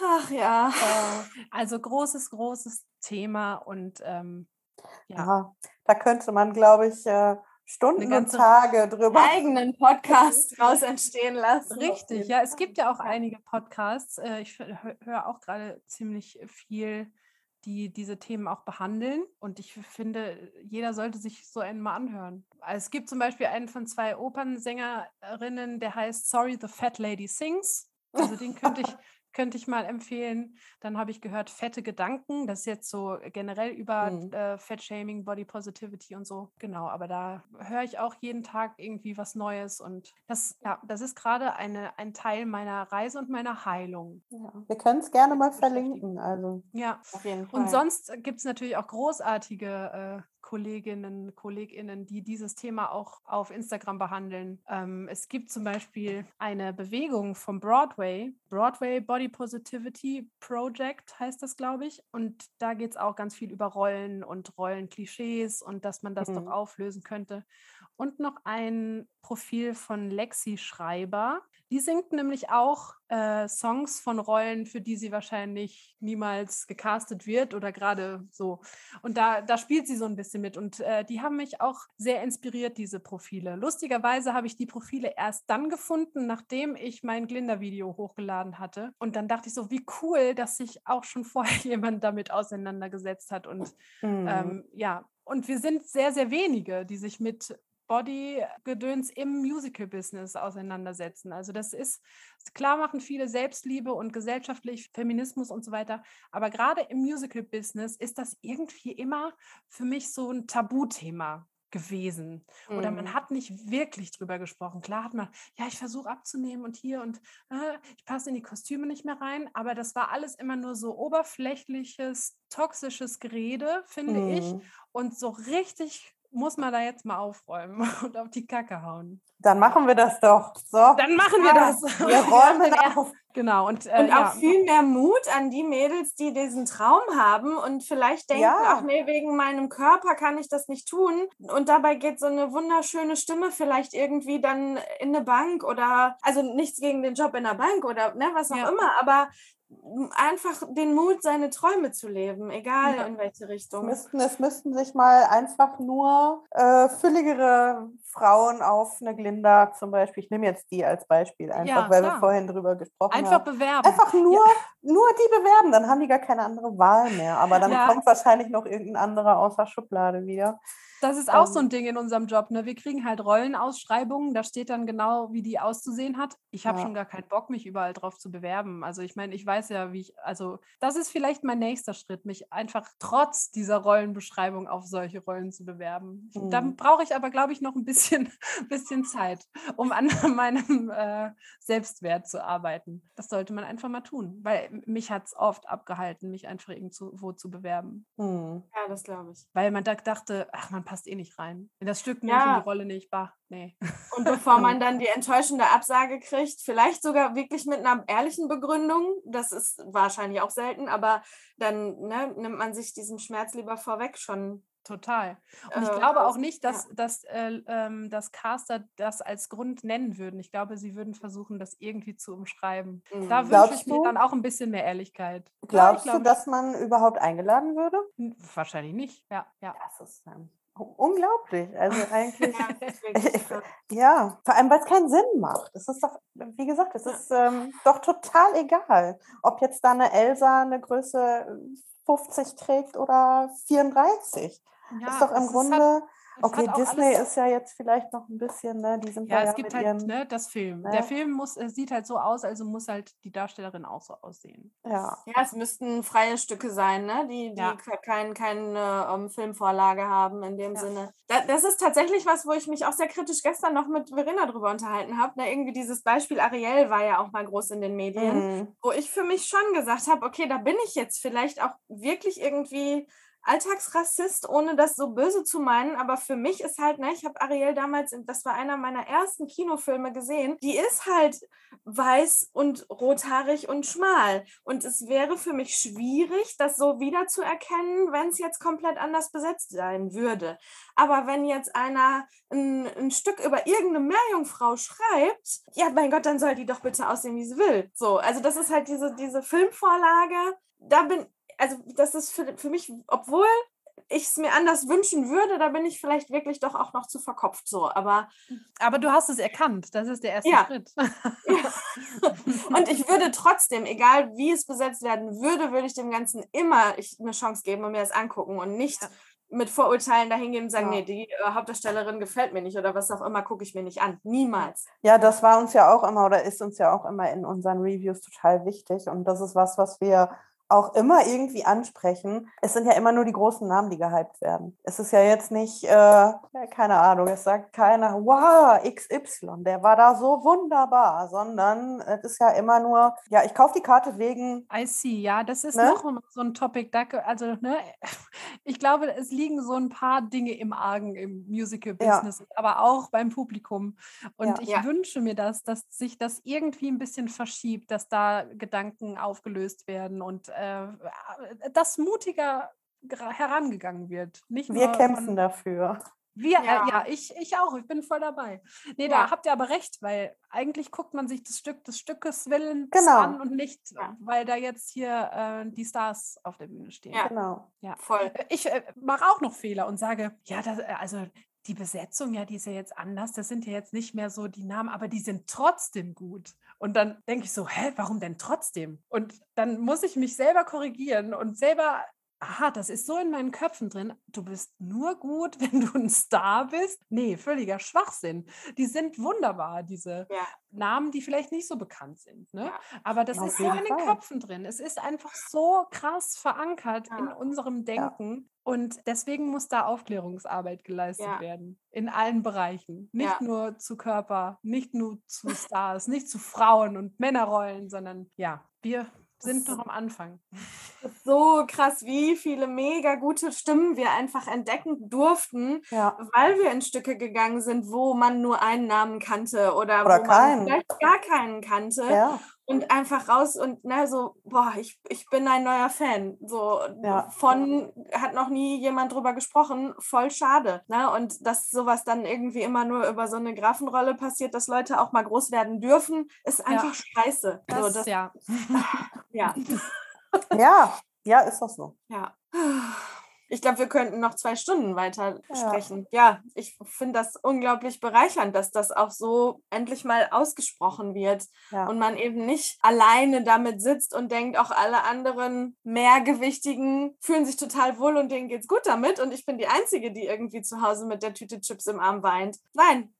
Ach ja. Äh, Also großes, großes Thema und ähm, ja, Ja, da könnte man, glaube ich, äh, Stunden und Tage drüber. Eigenen Podcast raus entstehen lassen. richtig. Ja, es gibt ja auch einige Podcasts. Äh, ich höre auch gerade ziemlich viel, die diese Themen auch behandeln. Und ich finde, jeder sollte sich so einen mal anhören. Also es gibt zum Beispiel einen von zwei Opernsängerinnen, der heißt Sorry, the Fat Lady Sings. Also den könnte ich, könnte ich mal empfehlen. Dann habe ich gehört Fette Gedanken. Das ist jetzt so generell über Mhm. äh, Fat-Shaming, Body Positivity und so. Genau, aber da höre ich auch jeden Tag irgendwie was Neues. Und das, ja, das ist gerade eine, ein Teil meiner Reise und meiner Heilung. Ja, wir können es gerne mal verlinken. Also, Ja. Auf jeden Fall. Und sonst gibt es natürlich auch großartige äh, Kolleginnen, KollegInnen, die dieses Thema auch auf Instagram behandeln. Ähm, es gibt zum Beispiel eine Bewegung vom Broadway, Broadway Body Positivity Project heißt das, glaube ich. Und da geht es auch ganz viel über Rollen und Rollenklischees und dass man das Mhm. doch auflösen könnte. Und noch ein Profil von Lexi Schreiber. Die singt nämlich auch äh, Songs von Rollen, für die sie wahrscheinlich niemals gecastet wird oder gerade so. Und da, da spielt sie so ein bisschen mit. Und äh, die haben mich auch sehr inspiriert, diese Profile. Lustigerweise habe ich die Profile erst dann gefunden, nachdem ich mein Glinda-Video hochgeladen hatte. Und dann dachte ich so, wie cool, dass sich auch schon vorher jemand damit auseinandergesetzt hat. Und mhm. ähm, ja, und wir sind sehr, sehr wenige, die sich mit Body-Gedöns im Musical-Business auseinandersetzen. Also das ist, klar machen viele Selbstliebe und gesellschaftlich Feminismus und so weiter, aber gerade im Musical-Business ist das irgendwie immer für mich so ein Tabuthema gewesen. Oder man Mhm. hat nicht wirklich drüber gesprochen. Klar hat man, ja, ich versuche abzunehmen und hier und äh, ich passe in die Kostüme nicht mehr rein, aber das war alles immer nur so oberflächliches, toxisches Gerede, finde ich. Mhm. Und so richtig muss man da jetzt mal aufräumen und auf die Kacke hauen. Dann machen wir das doch. So, Dann machen wir Ja, das. wir räumen Ja, auf. Genau. Und, äh, Und ja. auch viel mehr Mut an die Mädels, die diesen Traum haben und vielleicht denken, Ja. ach nee, wegen meinem Körper kann ich das nicht tun. Und dabei geht so eine wunderschöne Stimme vielleicht irgendwie dann in eine Bank oder, also nichts gegen den Job in der Bank oder ne, was auch Ja. immer, aber einfach den Mut, seine Träume zu leben, egal Ja. in welche Es Richtung. müssten, es müssten sich mal einfach nur äh, fülligere Frauen auf eine Glinda zum Beispiel, ich nehme jetzt die als Beispiel, einfach Ja, weil wir vorhin drüber gesprochen Einfach haben. bewerben. Einfach nur, nur die bewerben, dann haben die gar keine andere Wahl mehr. Aber dann Ja. kommt wahrscheinlich noch irgendein anderer außer Schublade wieder. Das ist auch so Ähm, ein Ding in unserem Job. Ne? Wir kriegen halt Rollenausschreibungen, da steht dann genau, wie die auszusehen hat. Ich habe Ja. schon gar keinen Bock, mich überall drauf zu bewerben. Also ich meine, ich weiß ja, wie ich, also das ist vielleicht mein nächster Schritt, mich einfach trotz dieser Rollenbeschreibung auf solche Rollen zu bewerben. Mhm. brauche ich aber, glaube ich, noch ein bisschen, bisschen Zeit, um an meinem äh, Selbstwert zu arbeiten. Das sollte man einfach mal tun, weil mich hat es oft abgehalten, mich einfach irgendwo zu bewerben. Hm. Ja, das glaube ich. Weil man da dachte, ach, man passt eh nicht rein. In das Stück nicht, in Ja. die Rolle nicht, bah, nee. Und bevor man dann die enttäuschende Absage kriegt, vielleicht sogar wirklich mit einer ehrlichen Begründung, das ist wahrscheinlich auch selten, aber dann ne, nimmt man sich diesen Schmerz lieber vorweg schon. Total. Und ich äh, glaube auch nicht, dass, dass, äh, ähm, dass Caster das als Grund nennen würden. Ich glaube, sie würden versuchen, das irgendwie zu umschreiben. Mhm. Da wünsche Glaubst ich mir dann auch ein bisschen mehr Ehrlichkeit. Ja, ich Glaubst du, dass man überhaupt eingeladen würde? Wahrscheinlich nicht. Ja, ja. Das ist ähm, unglaublich. Also eigentlich, Ja, ja, vor allem, weil es keinen Sinn macht. Es ist doch, wie gesagt, es ist ähm, doch total egal, ob jetzt da eine Elsa eine Größe 50 trägt oder 34. ja ist doch im Grunde, hat- okay, Disney alles- ist ja jetzt vielleicht noch ein bisschen, ne, die sind Ja, da es gibt mit halt ihren, ne, das Film. ne? Der Film muss, äh, sieht halt so aus, also muss halt die Darstellerin auch so aussehen. ja. Ja, es müssten freie Stücke sein, ne? die, die Ja. ke- kein, keine ähm, Filmvorlage haben in dem Ja. Sinne. Da, das ist tatsächlich was, wo ich mich auch sehr kritisch gestern noch mit Verena drüber unterhalten habe. Ne? Irgendwie dieses Beispiel Ariel war ja auch mal groß in den Medien. Mhm. wo ich für mich schon gesagt habe, okay, da bin ich jetzt vielleicht auch wirklich irgendwie Alltagsrassist, ohne das so böse zu meinen, aber für mich ist halt, ne, ich habe Ariel damals, das war einer meiner ersten Kinofilme gesehen, die ist halt weiß und rothaarig und schmal. Und es wäre für mich schwierig, das so wiederzuerkennen, wenn es jetzt komplett anders besetzt sein würde. Aber wenn jetzt einer ein, ein Stück über irgendeine Meerjungfrau schreibt, ja, mein Gott, dann soll die doch bitte aussehen, wie sie will. So, also das ist halt diese, diese Filmvorlage. Da bin, also das ist für, für mich, obwohl ich es mir anders wünschen würde, da bin ich vielleicht wirklich doch auch noch zu verkopft so. Aber, aber du hast es erkannt, das ist der erste ja. Schritt. Ja. Und ich würde trotzdem, egal wie es besetzt werden würde, würde ich dem Ganzen immer eine Chance geben und mir das angucken und nicht ja. mit Vorurteilen dahingehen und sagen, nee, die äh, Hauptdarstellerin gefällt mir nicht oder was auch immer, gucke ich mir nicht an. Niemals. Ja, das war uns ja auch immer oder ist uns ja auch immer in unseren Reviews total wichtig und das ist was, was wir auch immer irgendwie ansprechen. Es sind ja immer nur die großen Namen, die gehypt werden. Es ist ja jetzt nicht, äh, keine Ahnung, es sagt keiner, wow, XY, der war da so wunderbar, sondern es ist ja immer nur, ja, ich kaufe die Karte wegen. I see, ja, das ist ne? noch so ein Topic. Also, ne, ich glaube, es liegen so ein paar Dinge im Argen im Musical-Business, ja. aber auch beim Publikum. Und ja. ich ja. wünsche mir das, dass sich das irgendwie ein bisschen verschiebt, dass da Gedanken aufgelöst werden und äh, das mutiger herangegangen wird. Nicht wir kämpfen von, dafür. Wir, ja, äh, ja ich, ich auch, ich bin voll dabei. Nee, ja. da habt ihr aber recht, weil eigentlich guckt man sich das Stück des Stückes Willens genau. an und nicht, ja. weil da jetzt hier äh, die Stars auf der Bühne stehen. Ja, genau. Ja, voll. Äh, ich äh, mache auch noch Fehler und sage, ja, das, äh, also die Besetzung, ja, die ist ja jetzt anders. Das sind ja jetzt nicht mehr so die Namen, aber die sind trotzdem gut. Und dann denke ich so, hä, warum denn trotzdem? Und dann muss ich mich selber korrigieren und selber aha, das ist so in meinen Köpfen drin, du bist nur gut, wenn du ein Star bist. Nee, völliger Schwachsinn. Die sind wunderbar, diese ja. Namen, die vielleicht nicht so bekannt sind. Ne? Ja. Aber das Auf ist so in den Köpfen drin. Es ist einfach so krass verankert ja. in unserem Denken. Und deswegen muss da Aufklärungsarbeit geleistet werden. In allen Bereichen. Nicht nur zu Körper, nicht nur zu Stars, nicht zu Frauen und Männerrollen, sondern ja, wir sind noch am Anfang. So krass, wie viele mega gute Stimmen wir einfach entdecken durften, ja. weil wir in Stücke gegangen sind, wo man nur einen Namen kannte oder, oder wo keinen. man vielleicht gar keinen kannte. Ja und einfach raus und ne, so, boah, ich, ich bin ein neuer Fan. So ja. von hat noch nie jemand drüber gesprochen, voll schade. Ne? Und dass sowas dann irgendwie immer nur über so eine Grafenrolle passiert, dass Leute auch mal groß werden dürfen, ist einfach ja. scheiße. Das, so, das, ja. ja. ja, ja, ist das so. Ja. Ich glaube, wir könnten noch zwei Stunden weiter ja. sprechen. Ja, ich finde das unglaublich bereichernd, dass das auch so endlich mal ausgesprochen wird ja. und man eben nicht alleine damit sitzt und denkt, auch alle anderen Mehrgewichtigen fühlen sich total wohl und denen geht's gut damit und ich bin die Einzige, die irgendwie zu Hause mit der Tüte Chips im Arm weint. Nein.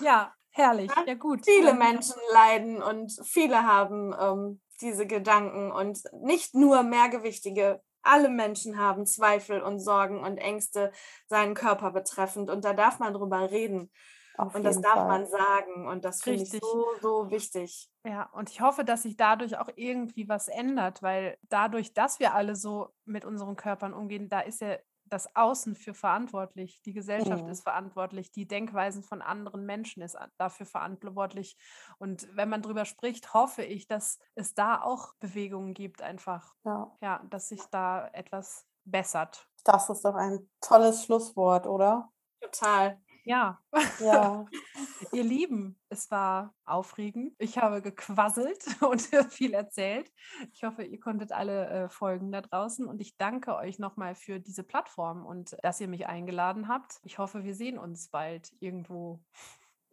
Ja, herrlich. Ja, gut. Viele Menschen leiden und viele haben ähm, diese Gedanken und nicht nur Mehrgewichtige alle Menschen haben Zweifel und Sorgen und Ängste seinen Körper betreffend und da darf man drüber reden. Auf und das darf Fall. man sagen und das finde ich so, so wichtig. Ja, und ich hoffe, dass sich dadurch auch irgendwie was ändert, weil dadurch, dass wir alle so mit unseren Körpern umgehen, da ist ja das Außen für verantwortlich, die Gesellschaft mhm. ist verantwortlich, die Denkweisen von anderen Menschen ist dafür verantwortlich. Und wenn man darüber spricht, hoffe ich, dass es da auch Bewegungen gibt, einfach, ja, ja dass sich da etwas bessert. Das ist doch ein tolles Schlusswort, oder? Total. Ja. Ja. Ihr Lieben, es war aufregend. Ich habe gequasselt und viel erzählt. Ich hoffe, ihr konntet alle äh, folgen da draußen und ich danke euch nochmal für diese Plattform und dass ihr mich eingeladen habt. Ich hoffe, wir sehen uns bald irgendwo.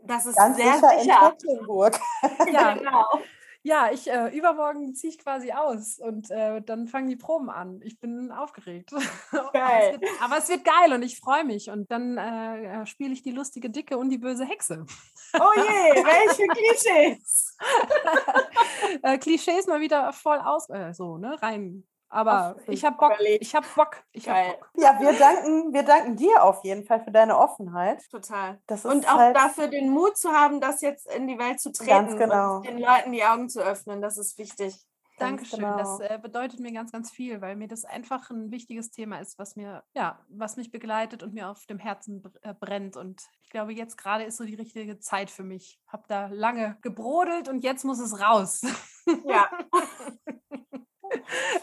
Das ist Ganz sehr sicher, sicher. in Tecklenburg. Ja, genau ja, ich äh, übermorgen ziehe ich quasi aus und äh, dann fangen die Proben an. Ich bin aufgeregt. Geil. aber, es wird, aber, es wird, geil und ich freue mich. Und dann äh, spiele ich die lustige Dicke und die böse Hexe. Oh je, welche Klischees! Äh, Klischees mal wieder voll aus, äh, so, ne, rein aber ich habe Bock. Ich habe Bock. Ich hab Bock. Ja, wir danken, wir danken dir auf jeden Fall für deine Offenheit. Total. und auch halt dafür den Mut zu haben, das jetzt in die Welt zu treten genau. und den Leuten die Augen zu öffnen. Das ist wichtig. Dankeschön. Genau. Das äh, bedeutet mir ganz, ganz viel, weil mir das einfach ein wichtiges Thema ist, was mir, ja, was mich begleitet und mir auf dem Herzen äh, brennt. Und ich glaube, jetzt gerade ist so die richtige Zeit für mich. Habe da lange gebrodelt und jetzt muss es raus. Ja.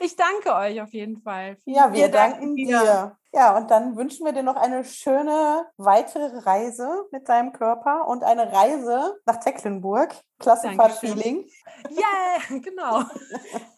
Ich danke euch auf jeden Fall. Ja, wir danken dir. Ja, und dann wünschen wir dir noch eine schöne weitere Reise mit deinem Körper und eine Reise nach Tecklenburg. Klassenfahrt-Feeling. Ja, yeah, genau.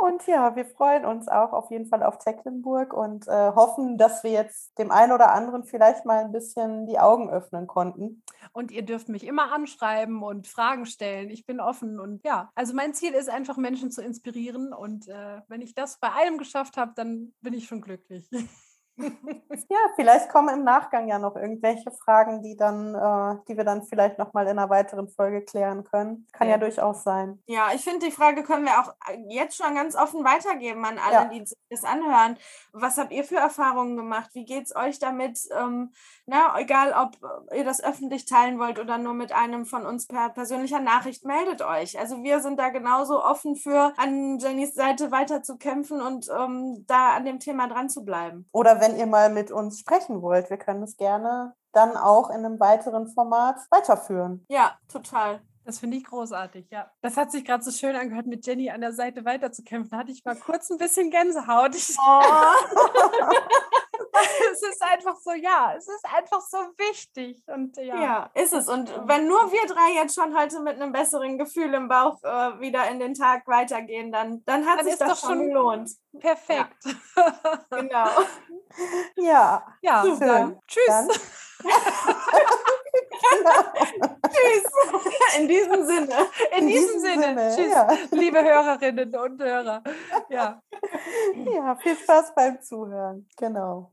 Und ja, wir freuen uns auch auf jeden Fall auf Tecklenburg und äh, hoffen, dass wir jetzt dem einen oder anderen vielleicht mal ein bisschen die Augen öffnen konnten. Und ihr dürft mich immer anschreiben und Fragen stellen. Ich bin offen und ja, also mein Ziel ist einfach, Menschen zu inspirieren. Und äh, wenn ich das bei allem geschafft habe, dann bin ich schon glücklich. ja, vielleicht kommen im Nachgang ja noch irgendwelche Fragen, die dann, äh, die wir dann vielleicht nochmal in einer weiteren Folge klären können. Kann ja, ja durchaus sein. Ja, ich finde, die Frage können wir auch äh, jetzt schon ganz offen weitergeben an alle, ja. die das anhören. Was habt ihr für Erfahrungen gemacht? Wie geht es euch damit? Ähm, na, egal, ob ihr das öffentlich teilen wollt oder nur mit einem von uns per persönlicher Nachricht, meldet euch. Also wir sind da genauso offen für, an Jennys Seite weiter zu kämpfen und ähm, da an dem Thema dran zu bleiben. Oder wenn wenn ihr mal mit uns sprechen wollt. Wir können es gerne dann auch in einem weiteren Format weiterführen. Ja, total. Das finde ich großartig, ja. Das hat sich gerade so schön angehört, mit Jenny an der Seite weiterzukämpfen. Da hatte ich mal kurz ein bisschen Gänsehaut. Oh. es ist einfach so, ja, es ist einfach so wichtig. Und, ja. ja, ist es. Und wenn nur wir drei jetzt schon heute mit einem besseren Gefühl im Bauch äh, wieder in den Tag weitergehen, dann, dann hat dann sich das schon gelohnt. Perfekt. Ja. genau. Ja. Ja, Super. Tschüss. Dann. Tschüss. In diesem Sinne. In, In diesem, diesem, Sinne. Sinne. Tschüss, ja. liebe Hörerinnen und Hörer. Ja. Ja, viel Spaß beim Zuhören. Genau.